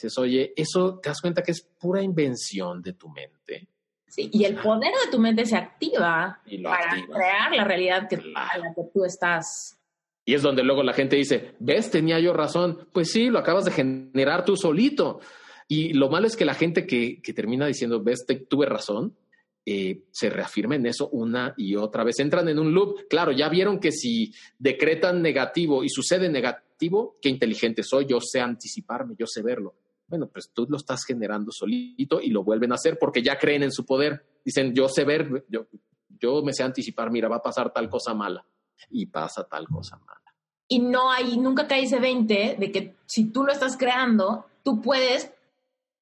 Dices, oye, eso te das cuenta que es pura invención de tu mente. Sí, y el poder de tu mente se activa para crear la realidad que, a la que tú estás. Y es donde luego la gente dice, ves, tenía yo razón. Pues sí, lo acabas de generar tú solito. Y lo malo es que la gente que, que termina diciendo, ves, tuve razón, eh, se reafirma en eso una y otra vez. Entran en un loop. Claro, ya vieron que si decretan negativo y sucede negativo, qué inteligente soy, yo sé anticiparme, yo sé verlo bueno, pues tú lo estás generando solito y lo vuelven a hacer porque ya creen en su poder. Dicen, yo sé ver, yo, yo me sé anticipar, mira, va a pasar tal cosa mala y pasa tal cosa mala. y no hay, nunca cae ese 20 de que si tú lo estás creando, tú puedes,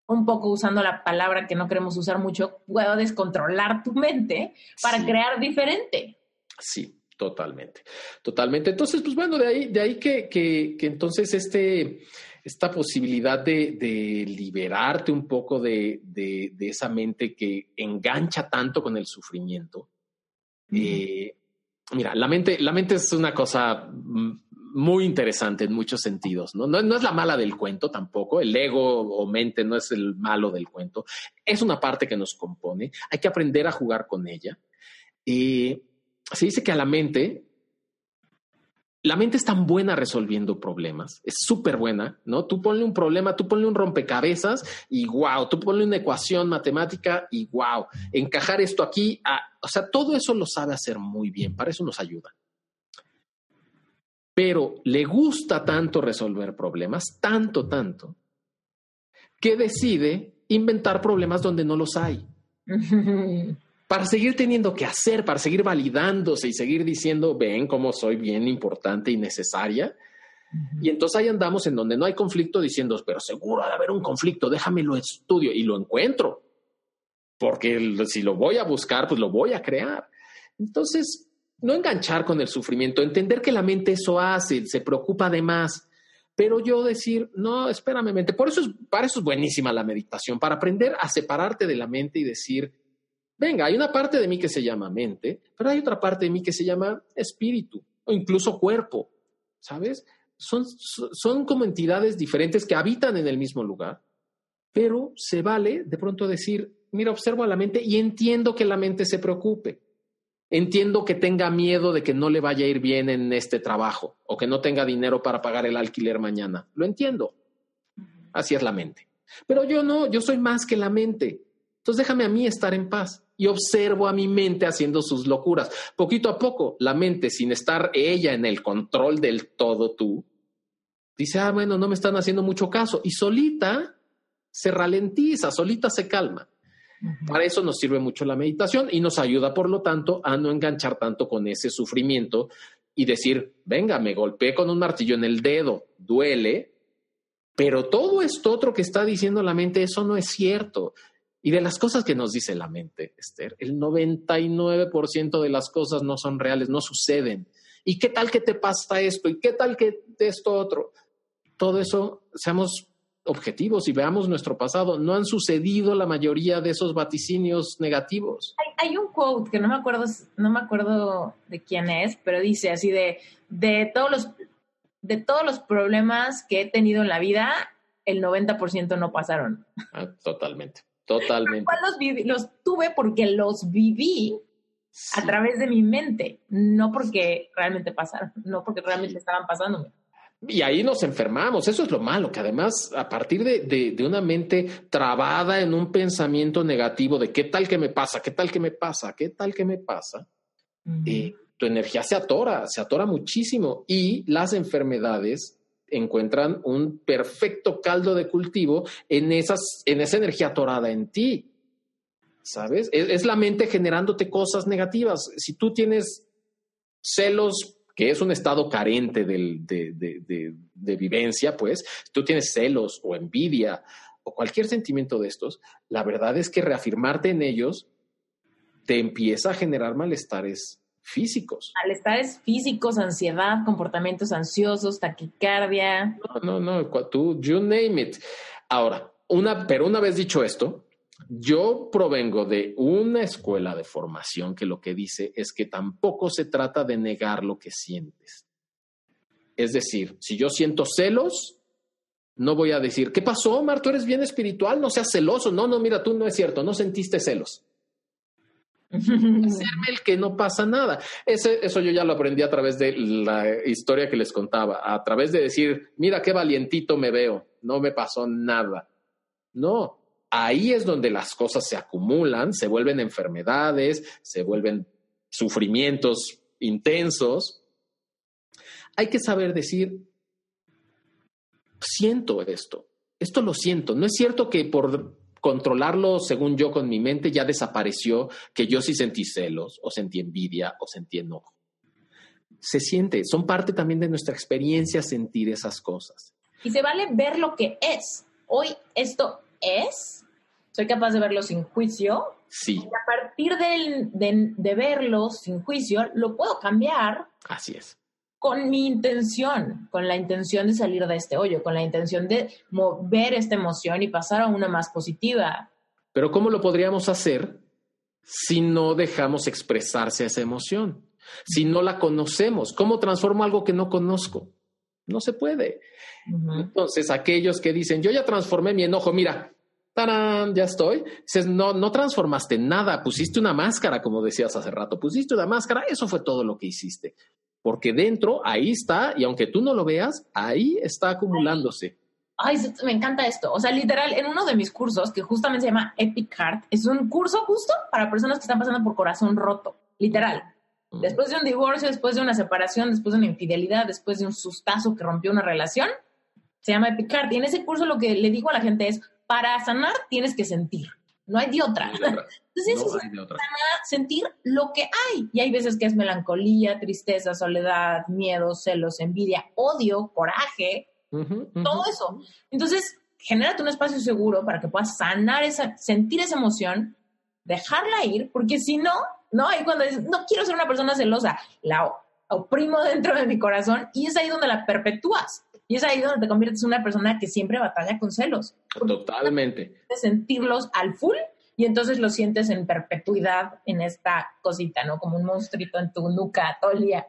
un poco usando la palabra que no queremos usar mucho, puedes controlar tu mente para crear diferente. Sí, totalmente, totalmente. Entonces, pues bueno, de ahí, de ahí que, que, que entonces este, esta posibilidad de, de liberarte un poco de, de, de, esa mente que engancha tanto con el sufrimiento. eh, mira, la mente, la mente es una cosa muy interesante en muchos sentidos, ¿no? ¿no? No, es la mala del cuento tampoco, el ego o mente no es el malo del cuento, es una parte que nos compone, hay que aprender a jugar con ella. Eh, se dice que a la mente, la mente es tan buena resolviendo problemas, es súper buena, ¿no? Tú ponle un problema, tú ponle un rompecabezas y wow, tú ponle una ecuación matemática y wow, encajar esto aquí, a, o sea, todo eso lo sabe hacer muy bien, para eso nos ayuda pero le gusta tanto resolver problemas, tanto, tanto, que decide inventar problemas donde no los hay. (laughs) para seguir teniendo que hacer, para seguir validándose y seguir diciendo, ven cómo soy bien importante y necesaria. Y entonces ahí andamos en donde no hay conflicto diciendo, pero seguro ha de haber un conflicto, déjame lo estudio y lo encuentro. Porque si lo voy a buscar, pues lo voy a crear. Entonces, no enganchar con el sufrimiento, entender que la mente eso hace, se preocupa de más, pero yo decir, no, espérame, mente, por eso es, para eso es buenísima la meditación, para aprender a separarte de la mente y decir, venga, hay una parte de mí que se llama mente, pero hay otra parte de mí que se llama espíritu o incluso cuerpo, ¿sabes? Son, son como entidades diferentes que habitan en el mismo lugar, pero se vale de pronto decir, mira, observo a la mente y entiendo que la mente se preocupe Entiendo que tenga miedo de que no le vaya a ir bien en este trabajo o que no tenga dinero para pagar el alquiler mañana. Lo entiendo. Así es la mente. Pero yo no, yo soy más que la mente. Entonces déjame a mí estar en paz y observo a mi mente haciendo sus locuras. Poquito a poco, la mente, sin estar ella en el control del todo tú, dice, ah, bueno, no me están haciendo mucho caso. Y solita se ralentiza, solita se calma. Para eso nos sirve mucho la meditación y nos ayuda, por lo tanto, a no enganchar tanto con ese sufrimiento y decir, venga, me golpeé con un martillo en el dedo, duele, pero todo esto otro que está diciendo la mente, eso no es cierto. Y de las cosas que nos dice la mente, Esther, el 99% de las cosas no son reales, no suceden. ¿Y qué tal que te pasa esto? ¿Y qué tal que esto otro? Todo eso, seamos objetivos y veamos nuestro pasado, no han sucedido la mayoría de esos vaticinios negativos. Hay, un quote que no me acuerdo, no me acuerdo de quién es, pero dice así de, de todos los de todos los problemas que he tenido en la vida, el 90% no pasaron. Ah, totalmente, totalmente. Los, los, tuve porque los viví a través de mi mente, no porque realmente pasaron, (laughs) no porque realmente estaban pasándome. Y ahí nos enfermamos, eso es lo malo, que además a partir de, de, una mente trabada en un pensamiento negativo de qué tal que me pasa, qué tal que me pasa, qué tal que me pasa, eh, tu energía se atora, se atora muchísimo y las enfermedades encuentran un perfecto caldo de cultivo en, esas, en esa energía atorada en ti. ¿Sabes? Es, la mente generándote cosas negativas. Si tú tienes celos que es un estado carente de, de, vivencia, pues tú tienes celos o envidia o cualquier sentimiento de estos, la verdad es que reafirmarte en ellos te empieza a generar malestares físicos. Malestares físicos, ansiedad, comportamientos ansiosos, taquicardia. No, no, no, tú, you name it. Ahora, una, pero una vez dicho esto, yo provengo de una escuela de formación que lo que dice es que tampoco se trata de negar lo que sientes. Es decir, si yo siento celos, no voy a decir, ¿qué pasó, Omar? Tú eres bien espiritual, no seas celoso. No, no, mira, tú no es cierto, no sentiste celos. Hacerme el que no pasa nada. Ese, eso yo ya lo aprendí a través de la historia que les contaba, a través de decir, mira qué valientito me veo, no me pasó nada. No, ahí es donde las cosas se acumulan, se vuelven enfermedades, se vuelven sufrimientos intensos. Hay que saber decir, siento esto, esto lo siento. No es cierto que por controlarlo según yo con mi mente ya desapareció, que yo sí sentí celos o sentí envidia o sentí enojo. se siente, son parte también de nuestra experiencia sentir esas cosas. Y se vale ver lo que es. Hoy esto es, soy capaz de verlo sin juicio. Sí. Y a partir de, de verlo sin juicio, lo puedo cambiar. Así es. Con mi intención, con la intención de salir de este hoyo, con la intención de mover esta emoción y pasar a una más positiva. Pero ¿cómo lo podríamos hacer si no dejamos expresarse esa emoción? Si no la conocemos, ¿cómo transformo algo que no conozco? No se puede. Entonces, aquellos que dicen, yo ya transformé mi enojo, mira, ¡tarán! Ya estoy. Dices, no, no transformaste nada, pusiste una máscara, como decías hace rato, pusiste una máscara, eso fue todo lo que hiciste. Porque dentro, ahí está, y aunque tú no lo veas, ahí está acumulándose. Ay, me encanta esto. O sea, literal, en uno de mis cursos, que justamente se llama Epic Heart, es un curso justo para personas que están pasando por corazón roto, literal. Después de un divorcio, después de una separación, después de una infidelidad, después de un sustazo que rompió una relación, se llama Epic Heart. Y en ese curso lo que le digo a la gente es, para sanar tienes que sentir. No hay de otra. Entonces, no hay de otra. (laughs) sentir lo que hay. Y hay veces que es melancolía, tristeza, soledad, miedo, celos, envidia, odio, coraje, todo eso. Entonces, genérate un espacio seguro para que puedas sanar esa, sentir esa emoción, dejarla ir, porque si no, no, ahí cuando dices, no quiero ser una persona celosa, la oprimo dentro de mi corazón y es ahí donde la perpetúas. Y es ahí donde te conviertes en una persona que siempre batalla con celos. Totalmente. De sentirlos al full y entonces lo sientes en perpetuidad en esta cosita, ¿no? Como un monstruito en tu nuca todo el día.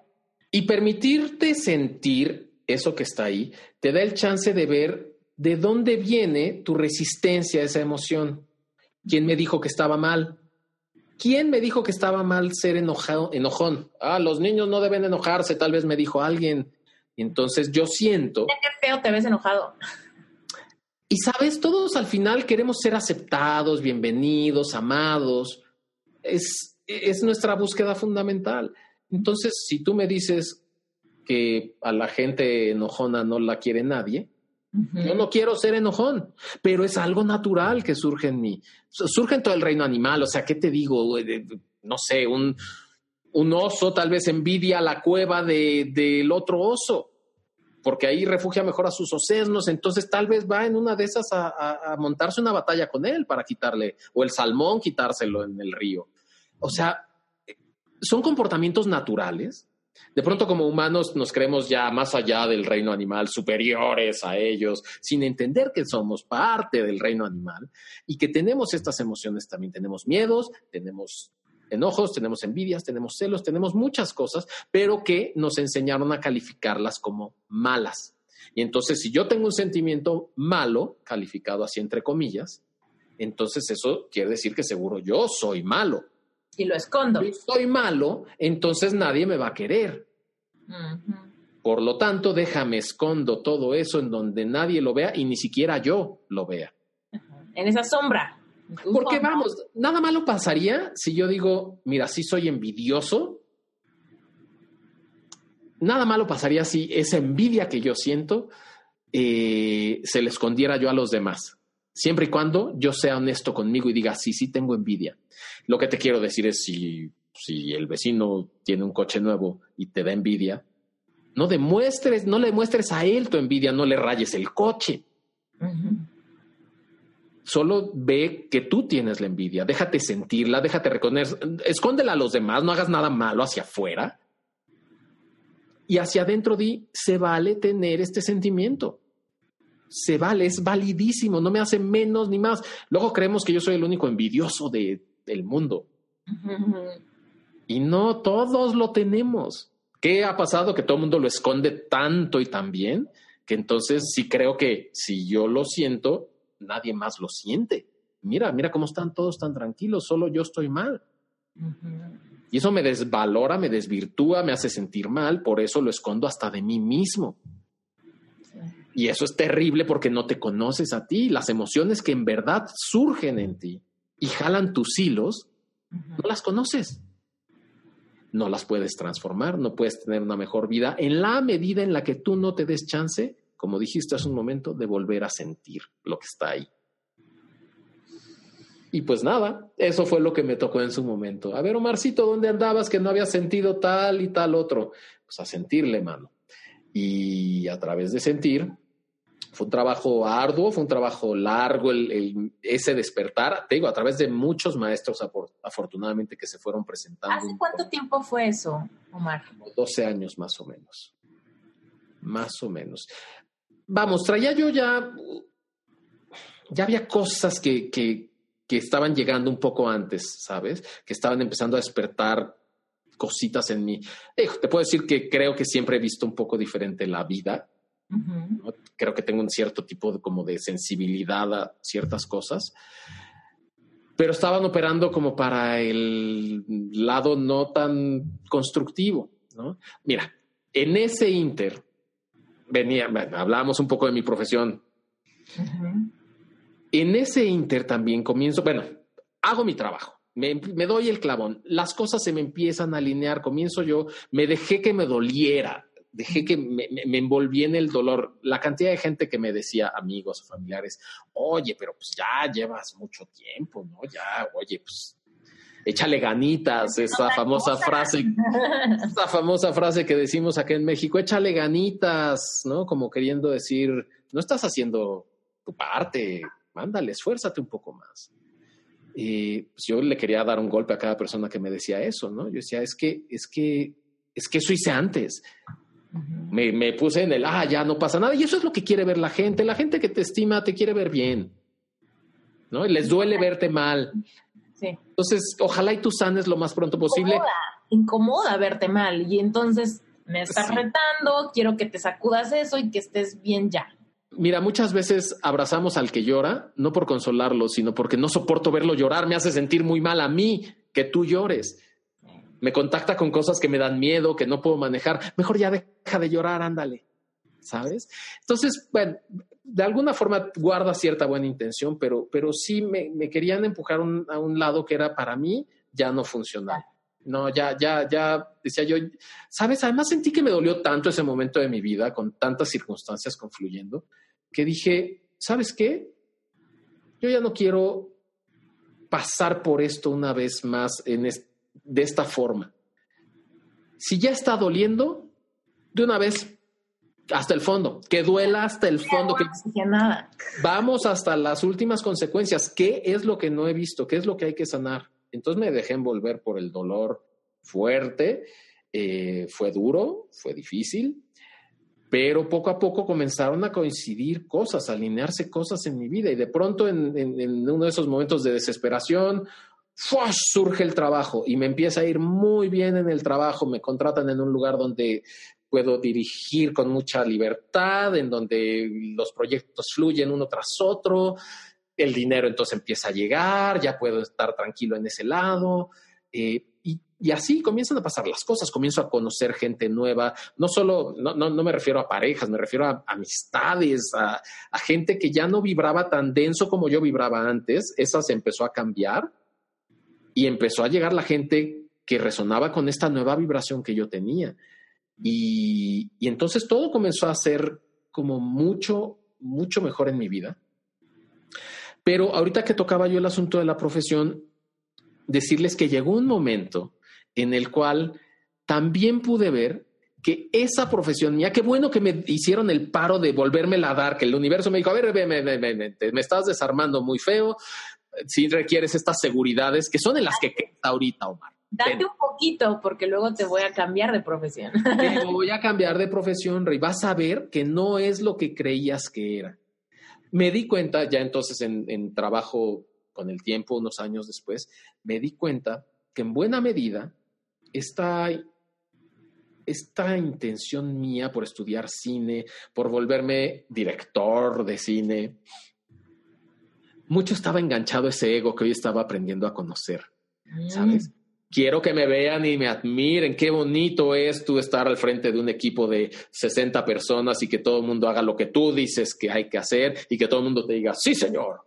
Y permitirte sentir eso que está ahí te da el chance de ver de dónde viene tu resistencia a esa emoción. ¿Quién me dijo que estaba mal? ¿Quién me dijo que estaba mal ser enojado, enojón? Ah, los niños no deben enojarse, tal vez me dijo alguien. Entonces yo siento... Qué feo te ves enojado. Y sabes, todos al final queremos ser aceptados, bienvenidos, amados. Es, es nuestra búsqueda fundamental. Entonces, si tú me dices que a la gente enojona no la quiere nadie, yo no quiero ser enojón, pero es algo natural que surge en mí. Surge en todo el reino animal. O sea, ¿qué te digo? No sé, un, un oso tal vez envidia la cueva de, del otro oso, porque ahí refugia mejor a sus ocesnos. Entonces, tal vez va en una de esas a, a montarse una batalla con él para quitarle, o el salmón quitárselo en el río. O sea, son comportamientos naturales de pronto como humanos nos creemos ya más allá del reino animal, superiores a ellos, sin entender que somos parte del reino animal y que tenemos estas emociones también. Tenemos miedos, tenemos enojos, tenemos envidias, tenemos celos, tenemos muchas cosas, pero que nos enseñaron a calificarlas como malas. Y entonces si yo tengo un sentimiento malo, calificado así entre comillas, entonces eso quiere decir que seguro yo soy malo y lo escondo. Si soy malo, entonces nadie me va a querer. Por lo tanto, déjame escondo todo eso en donde nadie lo vea y ni siquiera yo lo vea. En esa sombra. Porque vamos, nada malo pasaría si yo digo, mira, sí soy envidioso. Nada malo pasaría si esa envidia que yo siento eh, se le escondiera yo a los demás siempre y cuando yo sea honesto conmigo y diga, sí, sí tengo envidia. Lo que te quiero decir es si, si el vecino tiene un coche nuevo y te da envidia, no demuestres, no le muestres a él tu envidia, no le rayes el coche. Solo ve que tú tienes la envidia, déjate sentirla, déjate reconocer, escóndela a los demás, no hagas nada malo hacia afuera. Y hacia adentro di, se vale tener este sentimiento se vale, es validísimo, no me hace menos ni más. Luego creemos que yo soy el único envidioso de, del mundo. Y no, todos lo tenemos. ¿Qué ha pasado? Que todo el mundo lo esconde tanto y tan bien que entonces sí creo que si yo lo siento, nadie más lo siente. Mira, mira cómo están todos tan tranquilos, solo yo estoy mal. Y eso me desvalora, me desvirtúa, me hace sentir mal, por eso lo escondo hasta de mí mismo. Y eso es terrible porque no te conoces a ti. Las emociones que en verdad surgen en ti y jalan tus hilos, no las conoces. No las puedes transformar, no puedes tener una mejor vida en la medida en la que tú no te des chance, como dijiste hace un momento, de volver a sentir lo que está ahí. Y pues nada, eso fue lo que me tocó en su momento. A ver, Omarcito, ¿dónde andabas que no habías sentido tal y tal otro? pues a sentirle, mano. Y a través de sentir, fue un trabajo arduo, fue un trabajo largo el, ese despertar, te digo, a través de muchos maestros afortunadamente que se fueron presentando. ¿Hace cuánto tiempo fue eso, Omar? 12 años más o menos. Más o menos. Vamos, traía yo ya, ya había cosas que, que, que estaban llegando un poco antes, ¿sabes? Que estaban empezando a despertar cositas en mí. te puedo decir que creo que siempre he visto un poco diferente la vida Creo que tengo un cierto tipo de, como de sensibilidad a ciertas cosas, pero estaban operando como para el lado no tan constructivo. ¿no? Mira, en ese inter, venía, hablábamos un poco de mi profesión. En ese inter también comienzo, bueno, hago mi trabajo. Me, me, doy el clavón, las cosas se me empiezan a alinear, comienzo yo, me dejé que me doliera, dejé que me, me, envolví en el dolor. La cantidad de gente que me decía, amigos o familiares, oye, pero pues ya llevas mucho tiempo, ¿no? Ya, oye, pues échale ganitas, esa famosa frase, esa famosa frase que decimos acá en México, échale ganitas, ¿no? Como queriendo decir, no estás haciendo tu parte, mándale, esfuérzate un poco más. Y pues yo le quería dar un golpe a cada persona que me decía eso, ¿no? Yo decía, es que, es que, es que eso hice antes me, puse en el, ah, ya no pasa nada. Y eso es lo que quiere ver la gente. La gente que te estima te quiere ver bien. ¿No? Y les duele verte mal. Sí. Entonces, ojalá y tú sanes lo más pronto posible. Incomoda, incomoda verte mal. Y entonces me estás retando, quiero que te sacudas eso y que estés bien ya. Mira, muchas veces abrazamos al que llora, no por consolarlo, sino porque no soporto verlo llorar. Me hace sentir muy mal a mí que tú llores me contacta con cosas que me dan miedo, que no puedo manejar, mejor ya deja de llorar, ándale, ¿sabes? Entonces, bueno, de alguna forma guarda cierta buena intención, pero, pero sí me, querían empujar a un lado que era para mí ya no funcional. No, ya, ya, ya, decía yo, sabes, además sentí que me dolió tanto ese momento de mi vida, con tantas circunstancias confluyendo, que dije, ¿sabes qué? Yo ya no quiero pasar por esto una vez más en de esta forma. Si ya está doliendo, de una vez hasta el fondo, que duela hasta el fondo. Que... Nada. Vamos hasta las últimas consecuencias. ¿Qué es lo que no he visto? ¿Qué es lo que hay que sanar? Entonces me dejé envolver por el dolor fuerte. Eh, fue duro, fue difícil, pero poco a poco comenzaron a coincidir cosas, a alinearse cosas en mi vida y de pronto en uno de esos momentos de desesperación surge el trabajo y me empieza a ir muy bien en el trabajo, me contratan en un lugar donde puedo dirigir con mucha libertad, en donde los proyectos fluyen uno tras otro, el dinero entonces empieza a llegar, ya puedo estar tranquilo en ese lado. Eh, y, así comienzan a pasar las cosas, comienzo a conocer gente nueva, no solo, no, no, me refiero a parejas, me refiero a amistades, a, a, gente que ya no vibraba tan denso como yo vibraba antes, esa se empezó a cambiar y empezó a llegar la gente que resonaba con esta nueva vibración que yo tenía. Y, entonces todo comenzó a ser como mucho, mucho mejor en mi vida. Pero ahorita que tocaba yo el asunto de la profesión, decirles que llegó un momento en el cual también pude ver que esa profesión mía, qué bueno que me hicieron el paro de volverme a dar, que el universo me dijo, a ver, me, me, estás desarmando muy feo, si requieres estas seguridades que son en las que ahorita, Omar. Date un poquito porque luego te voy a cambiar de profesión. (laughs) Te voy a cambiar de profesión, Rey. Vas a ver que no es lo que creías que era. Me di cuenta, ya entonces en, trabajo con el tiempo, unos años después, me di cuenta que en buena medida esta, esta intención mía por estudiar cine, por volverme director de cine, mucho estaba enganchado ese ego que hoy estaba aprendiendo a conocer, mm. ¿sabes? Quiero que me vean y me admiren. Qué bonito es tú estar al frente de un equipo de 60 personas y que todo el mundo haga lo que tú dices que hay que hacer y que todo el mundo te diga, sí, señor.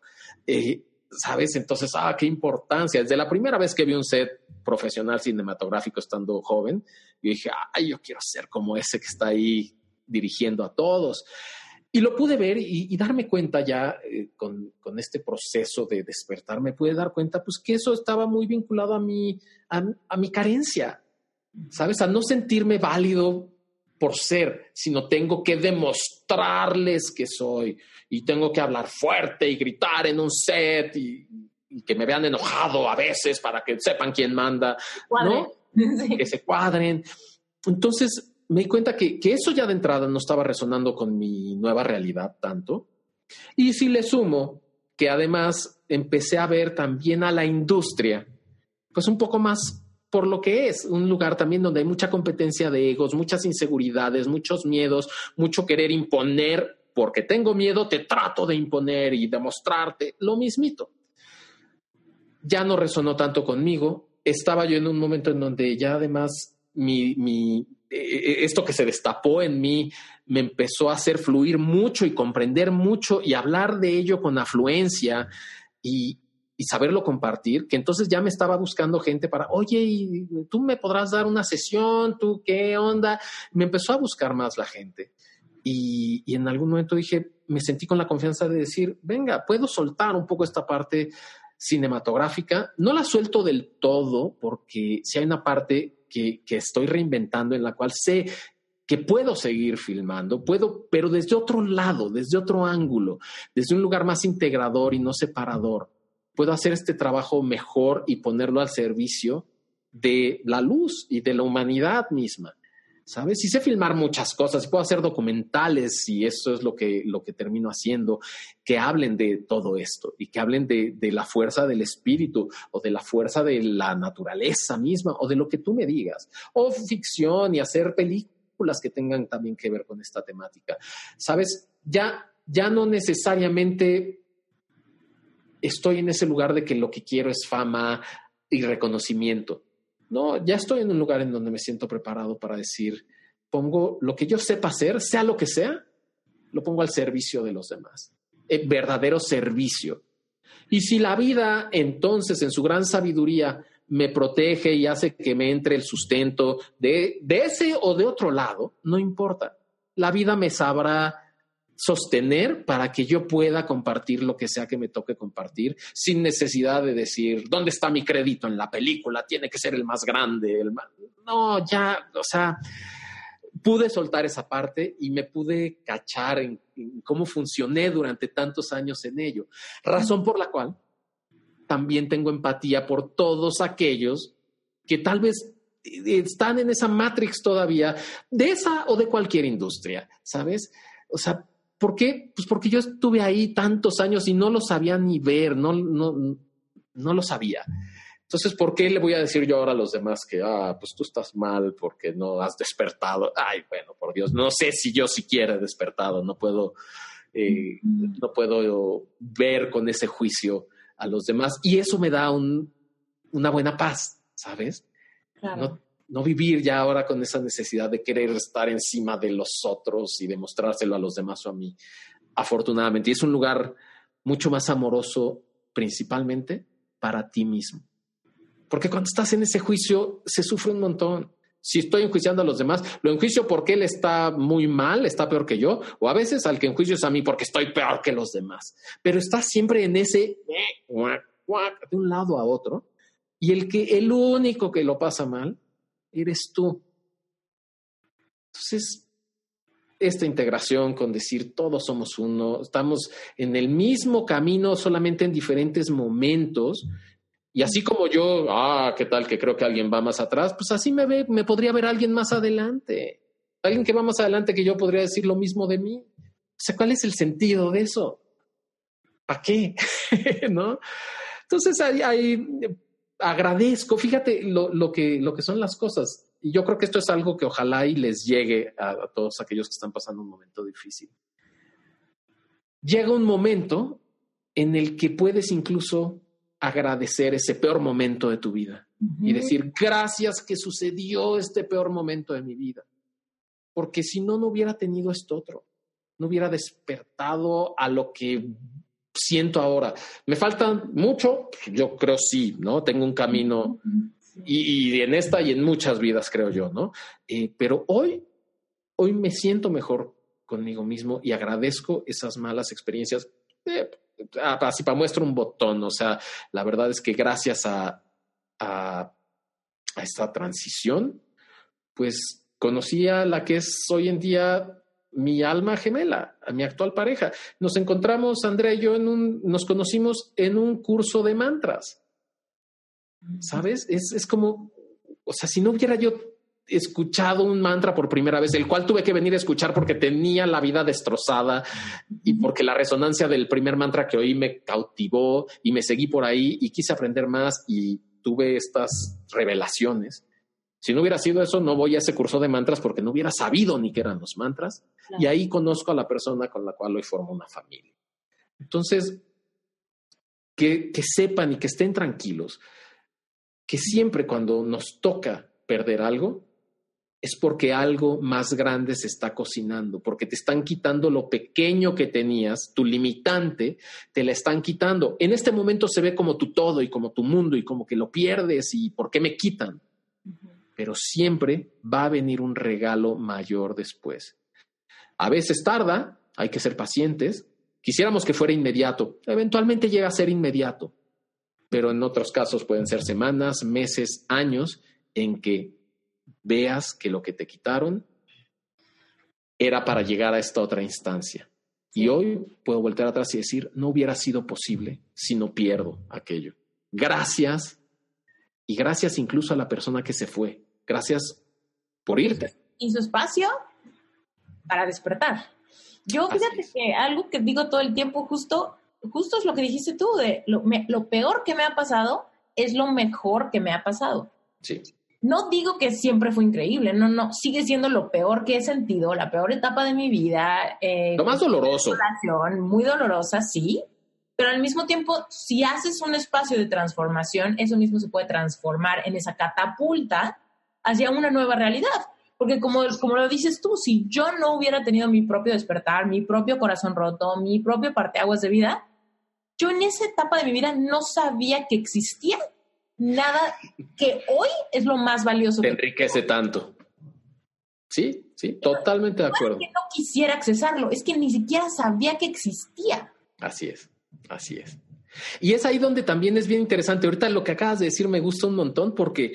¿Sabes? Entonces, ah, qué importancia. Desde la primera vez que vi un set profesional cinematográfico estando joven, yo dije, ay, yo quiero ser como ese que está ahí dirigiendo a todos. Y lo pude ver y, darme cuenta ya eh, con, este proceso de despertar, me pude dar cuenta pues que eso estaba muy vinculado a mi, a, mi carencia, ¿sabes? A no sentirme válido por ser, sino tengo que demostrarles que soy y tengo que hablar fuerte y gritar en un set y, que me vean enojado a veces para que sepan quién manda, ¿no? (laughs) Que se cuadren. Entonces me di cuenta que, que eso ya de entrada no estaba resonando con mi nueva realidad tanto. Y si le sumo que además empecé a ver también a la industria, pues un poco más por lo que es, un lugar también donde hay mucha competencia de egos, muchas inseguridades, muchos miedos, mucho querer imponer, porque tengo miedo, te trato de imponer y demostrarte lo mismito. Ya no resonó tanto conmigo, estaba yo en un momento en donde ya además mi, esto que se destapó en mí me empezó a hacer fluir mucho y comprender mucho y hablar de ello con afluencia y, saberlo compartir, que entonces ya me estaba buscando gente para, oye, ¿y tú me podrás dar una sesión, tú qué onda. Me empezó a buscar más la gente. Y, en algún momento dije, me sentí con la confianza de decir, venga, puedo soltar un poco esta parte cinematográfica. No la suelto del todo porque si hay una parte que, estoy reinventando en la cual sé que puedo seguir filmando, puedo, pero desde otro lado, desde otro ángulo, desde un lugar más integrador y no separador puedo hacer este trabajo mejor y ponerlo al servicio de la luz y de la humanidad misma. ¿Sabes? Y sé filmar muchas cosas, puedo hacer documentales y eso es lo que, lo que termino haciendo, que hablen de todo esto y que hablen de, de la fuerza del espíritu o de la fuerza de la naturaleza misma o de lo que tú me digas, o ficción y hacer películas que tengan también que ver con esta temática. ¿Sabes? Ya, ya no necesariamente estoy en ese lugar de que lo que quiero es fama y reconocimiento. No, ya estoy en un lugar en donde me siento preparado para decir, pongo lo que yo sepa hacer, sea lo que sea, lo pongo al servicio de los demás. El verdadero servicio. Y si la vida entonces en su gran sabiduría me protege y hace que me entre el sustento de, de ese o de otro lado, no importa. La vida me sabrá sostener para que yo pueda compartir lo que sea que me toque compartir, sin necesidad de decir, ¿dónde está mi crédito en la película? Tiene que ser el más grande. El No, ya, o sea, pude soltar esa parte y me pude cachar en, cómo funcioné durante tantos años en ello. Razón por la cual también tengo empatía por todos aquellos que tal vez están en esa matrix todavía, de esa o de cualquier industria, ¿sabes? O sea, ¿Por qué? Pues porque yo estuve ahí tantos años y no lo sabía ni ver, no, no, no lo sabía. Entonces, ¿por qué le voy a decir yo ahora a los demás que, ah, pues tú estás mal porque no has despertado? Ay, bueno, por Dios, no sé si yo siquiera he despertado, no puedo, eh, no puedo ver con ese juicio a los demás. Y eso me da un, una buena paz, ¿sabes? Claro no vivir ya ahora con esa necesidad de querer estar encima de los otros y demostrárselo a los demás o a mí, afortunadamente. Y es un lugar mucho más amoroso principalmente para ti mismo. Porque cuando estás en ese juicio se sufre un montón. Si estoy enjuiciando a los demás, lo enjuicio porque él está muy mal, está peor que yo, o a veces al que enjuicio es a mí porque estoy peor que los demás. Pero estás siempre en ese de un lado a otro. Y el que el único que lo pasa mal eres tú. Entonces, esta integración con decir todos somos uno, estamos en el mismo camino, solamente en diferentes momentos. Y así como yo, ah, qué tal que creo que alguien va más atrás, pues así me ve, me podría ver alguien más adelante. Alguien que va más adelante que yo podría decir lo mismo de mí. O sea, ¿cuál es el sentido de eso? ¿Para qué? (laughs) ¿No? Entonces ahí, agradezco, fíjate lo, que, lo que son las cosas. Y yo creo que esto es algo que ojalá y les llegue a, a todos aquellos que están pasando un momento difícil. Llega un momento en el que puedes incluso agradecer ese peor momento de tu vida y decir, gracias que sucedió este peor momento de mi vida, porque si no, no hubiera tenido esto otro, no hubiera despertado a lo que siento ahora. ¿Me falta mucho? Yo creo sí, ¿no? Tengo un camino y, en esta y en muchas vidas, creo yo, ¿no? Eh, pero hoy, hoy me siento mejor conmigo mismo y agradezco esas malas experiencias. Eh, así para muestro un botón, o sea, la verdad es que gracias a, a, a esta transición, pues conocí a la que es hoy en día mi alma gemela, a mi actual pareja. Nos encontramos, Andrea y yo, en un, nos conocimos en un curso de mantras. ¿Sabes? Es, es como, o sea, si no hubiera yo escuchado un mantra por primera vez, el cual tuve que venir a escuchar porque tenía la vida destrozada y porque la resonancia del primer mantra que oí me cautivó y me seguí por ahí y quise aprender más y tuve estas revelaciones. Si no hubiera sido eso, no voy a ese curso de mantras porque no hubiera sabido ni qué eran los mantras. Y ahí conozco a la persona con la cual hoy formo una familia. Entonces, que, que sepan y que estén tranquilos que siempre cuando nos toca perder algo, es porque algo más grande se está cocinando, porque te están quitando lo pequeño que tenías, tu limitante, te la están quitando. En este momento se ve como tu todo y como tu mundo y como que lo pierdes y por qué me quitan. Pero siempre va a venir un regalo mayor después. A veces tarda, hay que ser pacientes. Quisiéramos que fuera inmediato, eventualmente llega a ser inmediato, pero en otros casos pueden ser semanas, meses, años en que veas que lo que te quitaron era para llegar a esta otra instancia. Y hoy puedo volver atrás y decir, no hubiera sido posible si no pierdo aquello. Gracias. Y gracias incluso a la persona que se fue. Gracias por irte. Y su espacio para despertar. Yo fíjate que algo que digo todo el tiempo, justo, justo es lo que dijiste tú, de lo, lo peor que me ha pasado es lo mejor que me ha pasado. Sí. No digo que siempre fue increíble, no, no, sigue siendo lo peor que he sentido, la peor etapa de mi vida. Eh, lo más doloroso. Muy dolorosa, sí, pero al mismo tiempo, si haces un espacio de transformación, eso mismo se puede transformar en esa catapulta hacia una nueva realidad. Porque como, como lo dices tú, si yo no hubiera tenido mi propio despertar, mi propio corazón roto, mi propio parteaguas de vida, yo en esa etapa de mi vida no sabía que existía nada que hoy es lo más valioso. Te enriquece tanto. Sí, sí, totalmente de acuerdo. No es que no quisiera accesarlo, es que ni siquiera sabía que existía. Así es, así es. Y es ahí donde también es bien interesante. Ahorita lo que acabas de decir me gusta un montón porque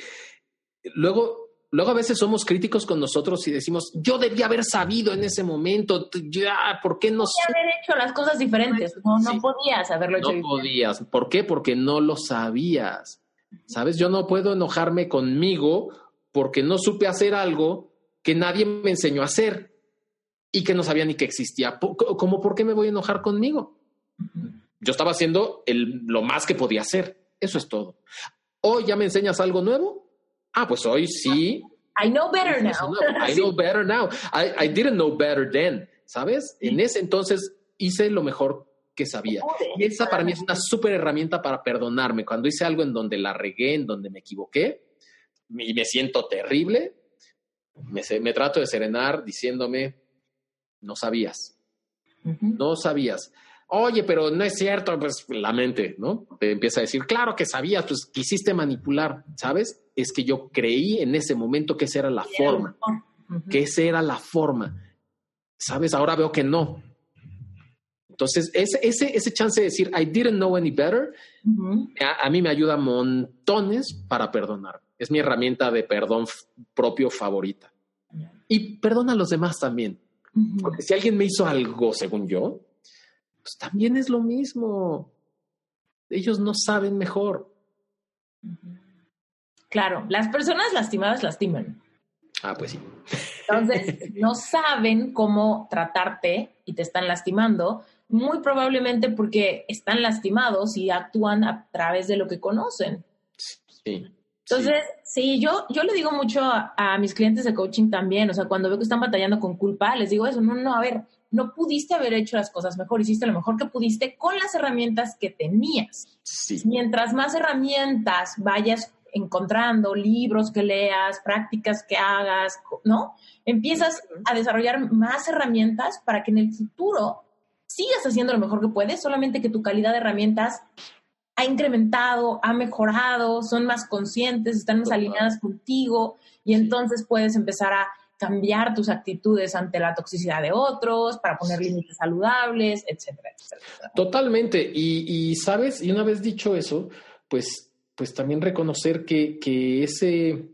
luego, luego a veces somos críticos con nosotros y decimos, yo debía haber sabido en ese momento, ya, ¿por qué no? Podía haber hecho las cosas diferentes, no, no podías haberlo hecho. No podías. ¿Por qué? Porque no lo sabías. ¿Sabes? Yo no puedo enojarme conmigo porque no supe hacer algo que nadie me enseñó a hacer y que no sabía ni que existía. ¿Cómo por qué me voy a enojar conmigo? Yo estaba haciendo el, lo más que podía hacer. Eso es todo. Hoy ya me enseñas algo nuevo. Ah, pues hoy sí. I know better now. I know (laughs) better now. I, I didn't know better then. ¿Sabes? En ese entonces hice lo mejor que sabía. Y esa para mí es una súper herramienta para perdonarme. Cuando hice algo en donde la regué, en donde me equivoqué y me siento terrible, me, me trato de serenar diciéndome, no sabías, no sabías. Oye, pero no es cierto, pues la mente, ¿no? Te empieza a decir, claro que sabías, pues quisiste manipular, ¿sabes? Es que yo creí en ese momento que esa era la forma, que esa era la forma. ¿Sabes? Ahora veo que no, entonces, ese, ese, ese chance de decir, I didn't know any better, a, mí me ayuda montones para perdonar. Es mi herramienta de perdón propio favorita. Y perdona a los demás también. Porque si alguien me hizo algo, según yo, pues también es lo mismo. Ellos no saben mejor. Claro, las personas lastimadas lastiman. Ah, pues sí. Entonces, (laughs) no saben cómo tratarte y te están lastimando, muy probablemente porque están lastimados y actúan a través de lo que conocen. Sí. Entonces, sí, yo, yo le digo mucho a, mis clientes de coaching también, o sea, cuando veo que están batallando con culpa, les digo eso, no, no, a ver, no pudiste haber hecho las cosas mejor, hiciste lo mejor que pudiste con las herramientas que tenías. Sí. Mientras más herramientas vayas encontrando, libros que leas, prácticas que hagas, ¿no? Empiezas a desarrollar más herramientas para que en el futuro sigas haciendo lo mejor que puedes, solamente que tu calidad de herramientas ha incrementado, ha mejorado, son más conscientes, están más alineadas contigo y entonces puedes empezar a cambiar tus actitudes ante la toxicidad de otros, para poner límites saludables, etcétera, etcétera. Totalmente. Y, sabes, y una vez dicho eso, pues, pues también reconocer que, que ese,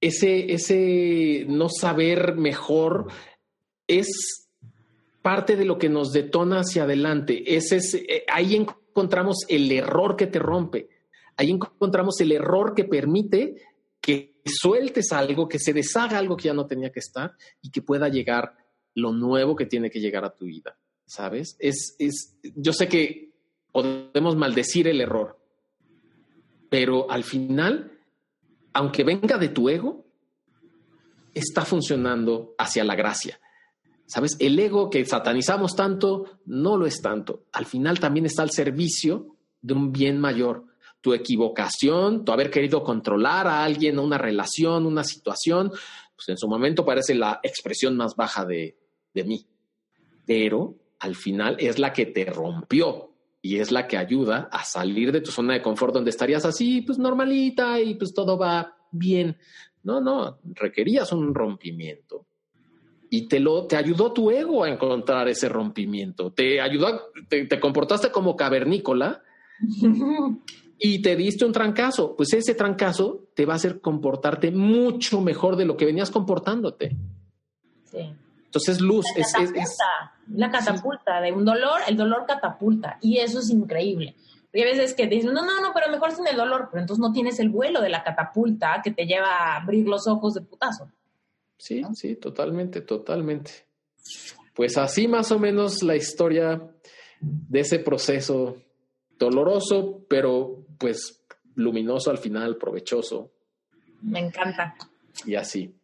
ese, ese no saber mejor es parte de lo que nos detona hacia adelante. Es, eh, ahí encontramos el error que te rompe. Ahí encontramos el error que permite que sueltes algo, que se deshaga algo que ya no tenía que estar y que pueda llegar lo nuevo que tiene que llegar a tu vida. ¿Sabes? Es, es, yo sé que podemos maldecir el error, pero al final, aunque venga de tu ego, está funcionando hacia la gracia. ¿Sabes? El ego que satanizamos tanto no lo es tanto. Al final también está al servicio de un bien mayor. Tu equivocación, tu haber querido controlar a alguien, una relación, una situación, pues en su momento parece la expresión más baja de, de mí. Pero al final es la que te rompió y es la que ayuda a salir de tu zona de confort donde estarías así, pues normalita y pues todo va bien. No, no, requerías un rompimiento y te lo te ayudó tu ego a encontrar ese rompimiento. Te ayudó, te, comportaste como cavernícola (laughs) y te diste un trancazo. Pues ese trancazo te va a hacer comportarte mucho mejor de lo que venías comportándote. Sí. Entonces, luz la es, es, la catapulta de un dolor, el dolor catapulta y eso es increíble. Hay veces que te dicen, no, no, no, pero mejor sin el dolor, pero entonces no tienes el vuelo de la catapulta que te lleva a abrir los ojos de putazo. Sí, sí, totalmente, totalmente. Pues así más o menos la historia de ese proceso doloroso, pero pues luminoso al final, provechoso. Me encanta. Y así.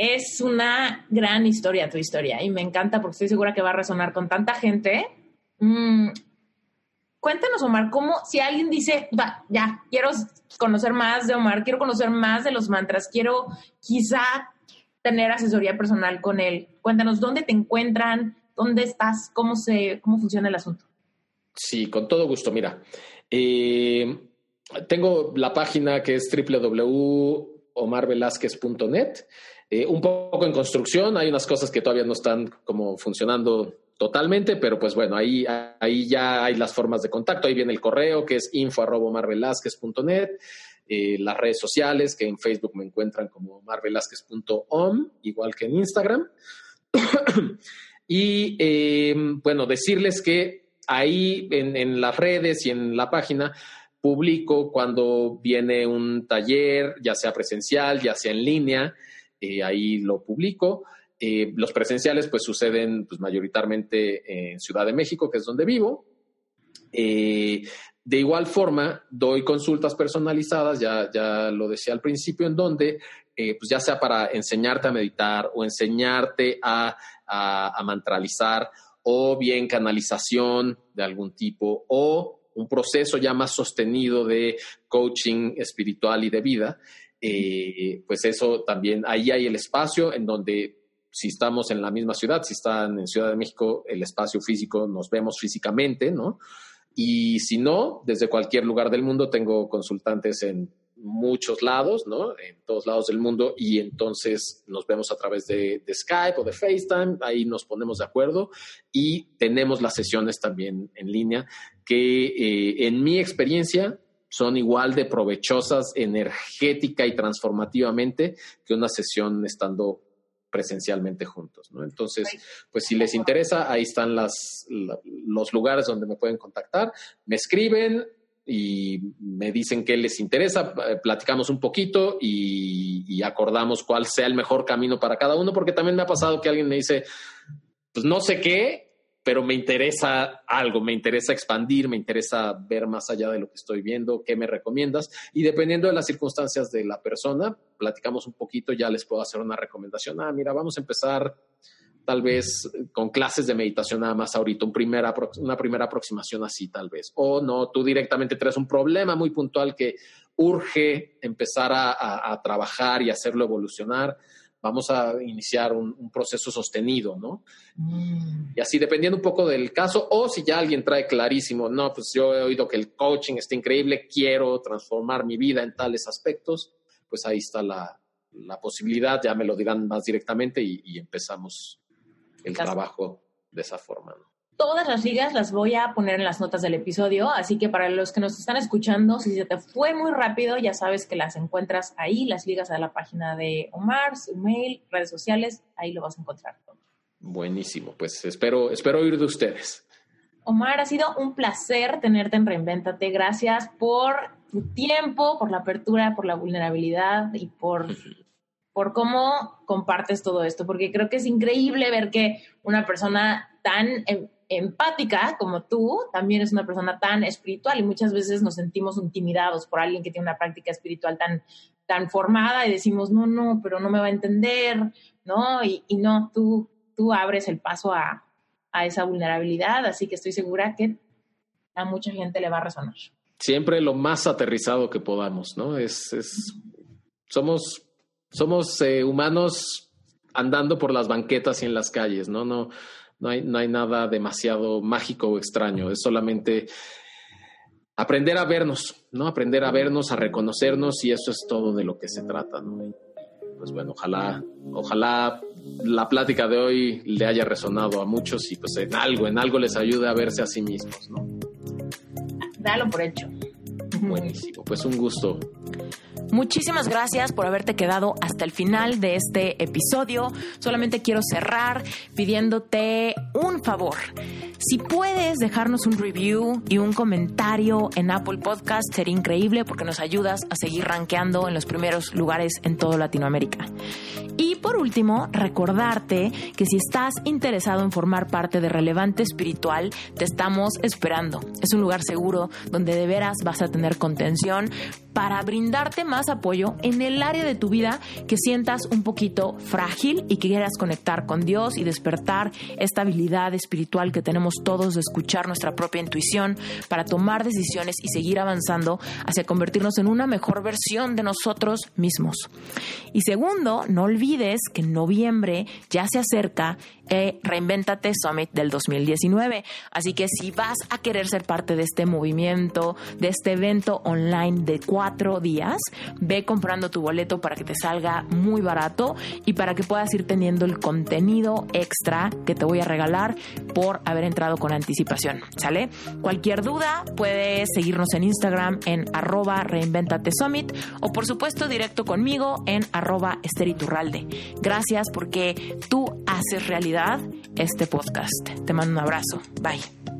Es una gran historia tu historia y me encanta porque estoy segura que va a resonar con tanta gente. Mm, cuéntanos, Omar, cómo si alguien dice, va, ya, quiero conocer más de Omar, quiero conocer más de los mantras, quiero quizá tener asesoría personal con él. Cuéntanos dónde te encuentran, dónde estás, cómo, se, cómo funciona el asunto. Sí, con todo gusto. Mira, eh, tengo la página que es www.omarvelazquez.net. Eh, un poco en construcción, hay unas cosas que todavía no están como funcionando totalmente, pero pues bueno, ahí, ahí ya hay las formas de contacto. Ahí viene el correo que es info.omarvelazquez.net. Eh, las redes sociales, que en Facebook me encuentran como marvelazquez.om, igual que en Instagram. (clears throat) y eh, bueno, decirles que ahí en, las redes y en la página publico cuando viene un taller, ya sea presencial, ya sea en línea, eh, ahí lo publico. los presenciales pues suceden pues mayoritariamente en Ciudad de México, que es donde vivo. De igual forma, doy consultas personalizadas, ya, ya lo decía al principio, en donde, eh, pues ya sea para enseñarte a meditar o enseñarte a, a, mantralizar o bien canalización de algún tipo o un proceso ya más sostenido de coaching espiritual y de vida, eh, pues eso también, ahí hay el espacio en donde si estamos en la misma ciudad, si están en Ciudad de México, el espacio físico, nos vemos físicamente, ¿no? Y si no, desde cualquier lugar del mundo tengo consultantes en muchos lados, ¿no? En todos lados del mundo y entonces nos vemos a través de, Skype o de FaceTime, ahí nos ponemos de acuerdo y tenemos las sesiones también en línea que eh, en mi experiencia son igual de provechosas energética y transformativamente que una sesión estando presencialmente juntos, ¿no? Entonces, pues si les interesa, ahí están las, los lugares donde me pueden contactar, me escriben y me dicen qué les interesa, eh, platicamos un poquito y, y acordamos cuál sea el mejor camino para cada uno, porque también me ha pasado que alguien me dice, pues no sé qué, pero me interesa algo, me interesa expandir, me interesa ver más allá de lo que estoy viendo, qué me recomiendas. Y dependiendo de las circunstancias de la persona, platicamos un poquito, ya les puedo hacer una recomendación. Ah, mira, vamos a empezar tal vez con clases de meditación nada más ahorita, primera, una primera aproximación así tal vez. O no, tú directamente traes un problema muy puntual que urge empezar a, a trabajar y hacerlo evolucionar vamos a iniciar un, proceso sostenido, ¿no? Mm. Y así, dependiendo un poco del caso, o si ya alguien trae clarísimo, no, pues yo he oído que el coaching está increíble, quiero transformar mi vida en tales aspectos, pues ahí está la, posibilidad, ya me lo dirán más directamente y, empezamos el trabajo de esa forma, ¿no? Todas las ligas las voy a poner en las notas del episodio, así que para los que nos están escuchando, si se te fue muy rápido, ya sabes que las encuentras ahí, las ligas a la página de Omar, su mail, redes sociales, ahí lo vas a encontrar. Buenísimo, pues espero, espero oír de ustedes. Omar, ha sido un placer tenerte en Reinventate. Gracias por tu tiempo, por la apertura, por la vulnerabilidad y por, (laughs) por cómo compartes todo esto, porque creo que es increíble ver que una persona tan em, empática como tú, también es una persona tan espiritual y muchas veces nos sentimos intimidados por alguien que tiene una práctica espiritual tan, tan formada y decimos, no, no, pero no me va a entender, ¿no? Y, no, tú, tú abres el paso a, a esa vulnerabilidad, así que estoy segura que a mucha gente le va a resonar. Siempre lo más aterrizado que podamos, ¿no? Es, es somos, somos eh, humanos andando por las banquetas y en las calles, ¿no? No, no hay, no hay nada demasiado mágico o extraño, es solamente aprender a vernos, ¿no? Aprender a vernos, a reconocernos y eso es todo de lo que se trata, ¿no? pues bueno, ojalá, ojalá la plática de hoy le haya resonado a muchos y pues en algo, en algo les ayude a verse a sí mismos, ¿no? Dalo por hecho. Buenísimo, pues un gusto. Muchísimas gracias por haberte quedado hasta el final de este episodio. Solamente quiero cerrar pidiéndote un favor. Si puedes dejarnos un review y un comentario en Apple Podcast, sería increíble porque nos ayudas a seguir rankeando en los primeros lugares en toda Latinoamérica. Y por último, recordarte que si estás interesado en formar parte de Relevante Espiritual, te estamos esperando. Es un lugar seguro donde de veras vas a tener contención para brindarte más apoyo en el área de tu vida que sientas un poquito frágil y que quieras conectar con Dios y despertar esta habilidad espiritual que tenemos todos de escuchar nuestra propia intuición para tomar decisiones y seguir avanzando hacia convertirnos en una mejor versión de nosotros mismos. Y segundo, no olvides que en noviembre ya se acerca eh, Reinventate Summit del 2019. Así que si vas a querer ser parte de este movimiento, de este evento online de cuatro días, ve comprando tu boleto para que te salga muy barato y para que puedas ir teniendo el contenido extra que te voy a regalar por haber entrado con anticipación. ¿Sale? Cualquier duda puedes seguirnos en Instagram en arroba reinventate summit o por supuesto directo conmigo en arroba esteriturralde. Gracias porque tú haces realidad este podcast. Te mando un abrazo. Bye.